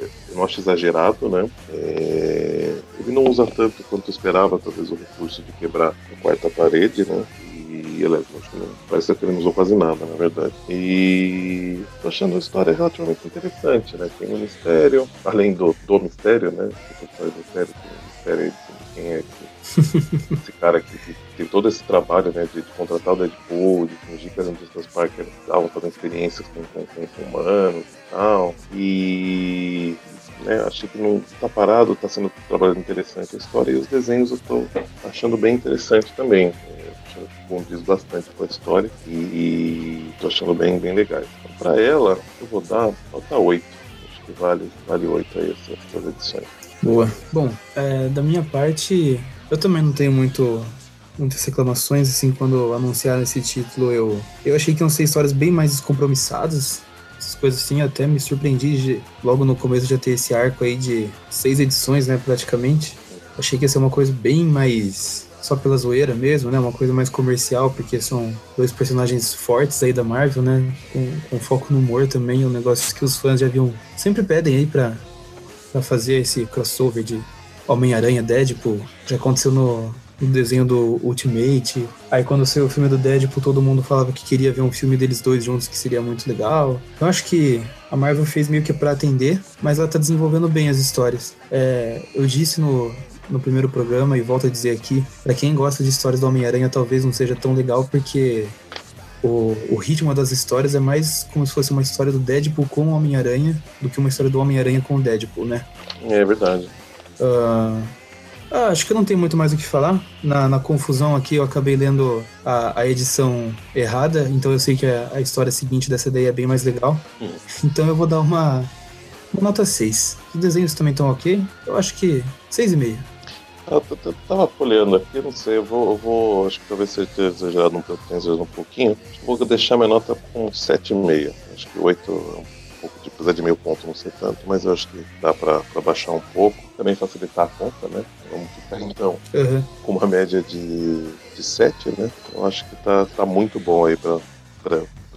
eu não acho exagerado, né? É, ele não usa tanto quanto esperava, talvez o recurso de quebrar a quarta parede, né? E ele, não, parece que ele não usou quase nada, na verdade. E tô achando a história relativamente interessante, né? Tem um mistério, além do, do mistério, né? Faz mistério, tem um mistério de quem é que esse cara que, que, tem todo esse trabalho né, de, de, contratar o Deadpool, de fingir que as indústrias Parker estavam fazendo experiências com, com, com, humanos tal. E né, achei que não está parado, está sendo um trabalho interessante a história. E os desenhos eu estou achando bem interessante também. Acho que condiz bastante com a história e estou achando bem, bem legais. Então, para ela, eu vou dar nota 8. Acho que vale, vale 8 aí essas, essas edições. Boa. Bom, é, da minha parte, eu também não tenho muito muitas reclamações, assim, quando anunciaram esse título, eu, eu achei que iam ser histórias bem mais descompromissadas, essas coisas assim, até me surpreendi de, logo no começo já ter esse arco aí de seis edições, né, praticamente. Achei que ia ser uma coisa bem mais só pela zoeira mesmo, né, uma coisa mais comercial, porque são dois personagens fortes aí da Marvel, né, com, com foco no humor também, um negócio que os fãs já viam, sempre pedem aí pra, pra fazer esse crossover de Homem-Aranha, Deadpool, já aconteceu no, no, desenho do Ultimate. Aí quando saiu o filme do Deadpool, todo mundo falava que queria ver um filme deles dois juntos, que seria muito legal. Eu acho que a Marvel fez meio que para atender, mas ela tá desenvolvendo bem as histórias. É, eu disse no, no primeiro programa e volto a dizer aqui, para quem gosta de histórias do Homem-Aranha, talvez não seja tão legal porque o, o, ritmo das histórias é mais como se fosse uma história do Deadpool com o Homem-Aranha do que uma história do Homem-Aranha com o Deadpool, né? É verdade. Uh, ah, acho que não tem muito mais o que falar. Na, na confusão aqui, eu acabei lendo a, a, edição errada, então eu sei que a, a, história seguinte dessa daí é bem mais legal. Hum. Então eu vou dar uma, uma nota 6. Os desenhos também estão ok. Eu acho que 6,5. Eu, eu tava folheando aqui, não sei, eu vou, eu vou acho que talvez seja exagerado um, pouquinho, um pouquinho. Vou deixar minha nota com 7,5. Acho que 8 é um pouco de, apesar de meio ponto, não sei tanto, mas eu acho que dá pra baixar um pouco. Também facilitar a conta, né? Vamos ficar então uhum. com uma média de, de 7, né? Eu acho que tá, tá muito bom aí pra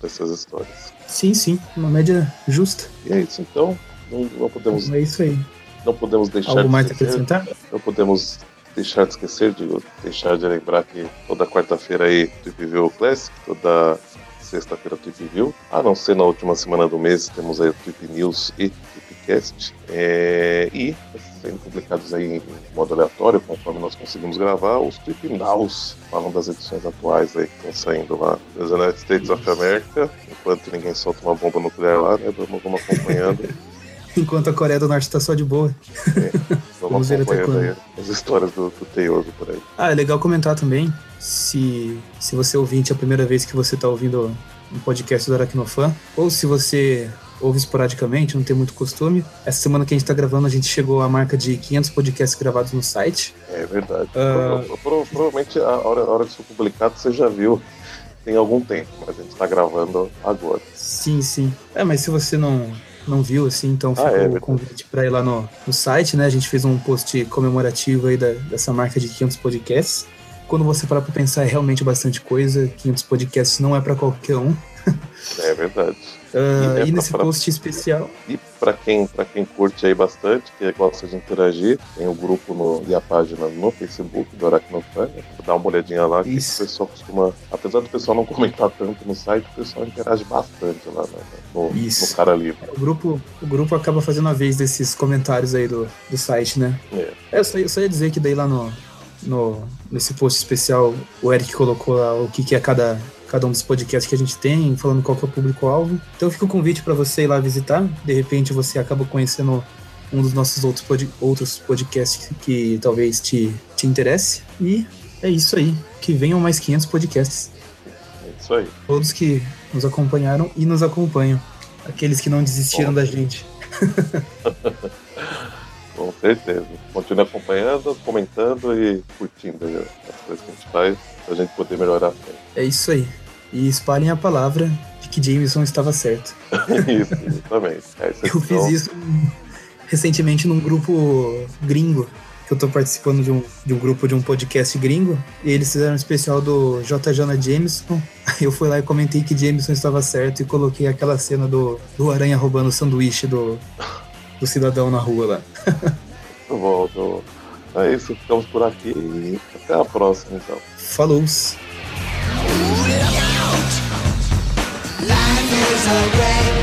essas histórias. Sim, sim, uma média justa. E é isso, então. Não, não podemos. É isso aí. Não podemos deixar. Algo de mais esquecer, acrescentar? Não podemos deixar de esquecer, de deixar de lembrar que toda quarta-feira aí do View Classic, toda sexta-feira Trip View. A não ser na última semana do mês, temos aí o Trip News e Tripcast. É, e sendo publicados aí em modo aleatório, conforme nós conseguimos gravar, os Trip Nows, falam das edições atuais aí que estão saindo lá nos United States of America, enquanto ninguém solta uma bomba nuclear lá, né? Vamos acompanhando. Enquanto a Coreia do Norte está só de boa. É, vamos, vamos acompanhando aí as histórias do, do Teioso por aí. Ah, é legal comentar também se, se você ouvinte é a primeira vez que você está ouvindo um podcast do Aracnofan, ou se você ouve esporadicamente, não tem muito costume. Essa semana que a gente está gravando, a gente chegou à marca de 500 podcasts gravados no site. É verdade. Uh... provavelmente a hora, a hora de ser publicado você já viu tem algum tempo, mas a gente está gravando agora. Sim, sim. É, mas se você não, não viu, assim, então ah, é, o convite para ir lá no, no site, né? A gente fez um post comemorativo aí da, dessa marca de 500 podcasts quando você parar pra pensar, é realmente bastante coisa. 500 podcasts não é para qualquer um. É verdade. Uh, e, é e nesse pra, post especial. E para quem, quem curte aí bastante, que gosta de interagir, tem o grupo no, e a página no Facebook do Aracnofânia. Dá uma olhadinha lá que Isso. o pessoal costuma. Apesar do pessoal não comentar tanto no site, o pessoal interage bastante lá né, no, no cara livre. O grupo, o grupo acaba fazendo a vez desses comentários aí do, do site, né? É. é eu, só, eu só ia dizer que daí lá no, no, nesse post especial o Eric colocou lá o que, que é cada, cada um dos podcasts que a gente tem, falando qual que é o público-alvo. Então fica o convite para você ir lá visitar. De repente você acaba conhecendo um dos nossos outros, pod outros podcasts que talvez te, te interesse. E é isso aí. Que venham mais 500 podcasts. É isso aí. Todos que nos acompanharam e nos acompanham. Aqueles que não desistiram Bom. da gente. Com certeza. Continue acompanhando, comentando e curtindo as coisas que a gente faz pra gente poder melhorar. É isso aí. E espalhem a palavra de que Jameson estava certo. isso, exatamente. É eu fiz isso recentemente num grupo gringo. Que eu tô participando de um, de um grupo de um podcast gringo. E eles fizeram um especial do J. Jonah Jameson. Eu fui lá e comentei que Jameson estava certo e coloquei aquela cena do, do aranha roubando o sanduíche do, do cidadão na rua lá. Muito bom, então. É isso, ficamos por aqui e até a próxima então. Falou! Life is a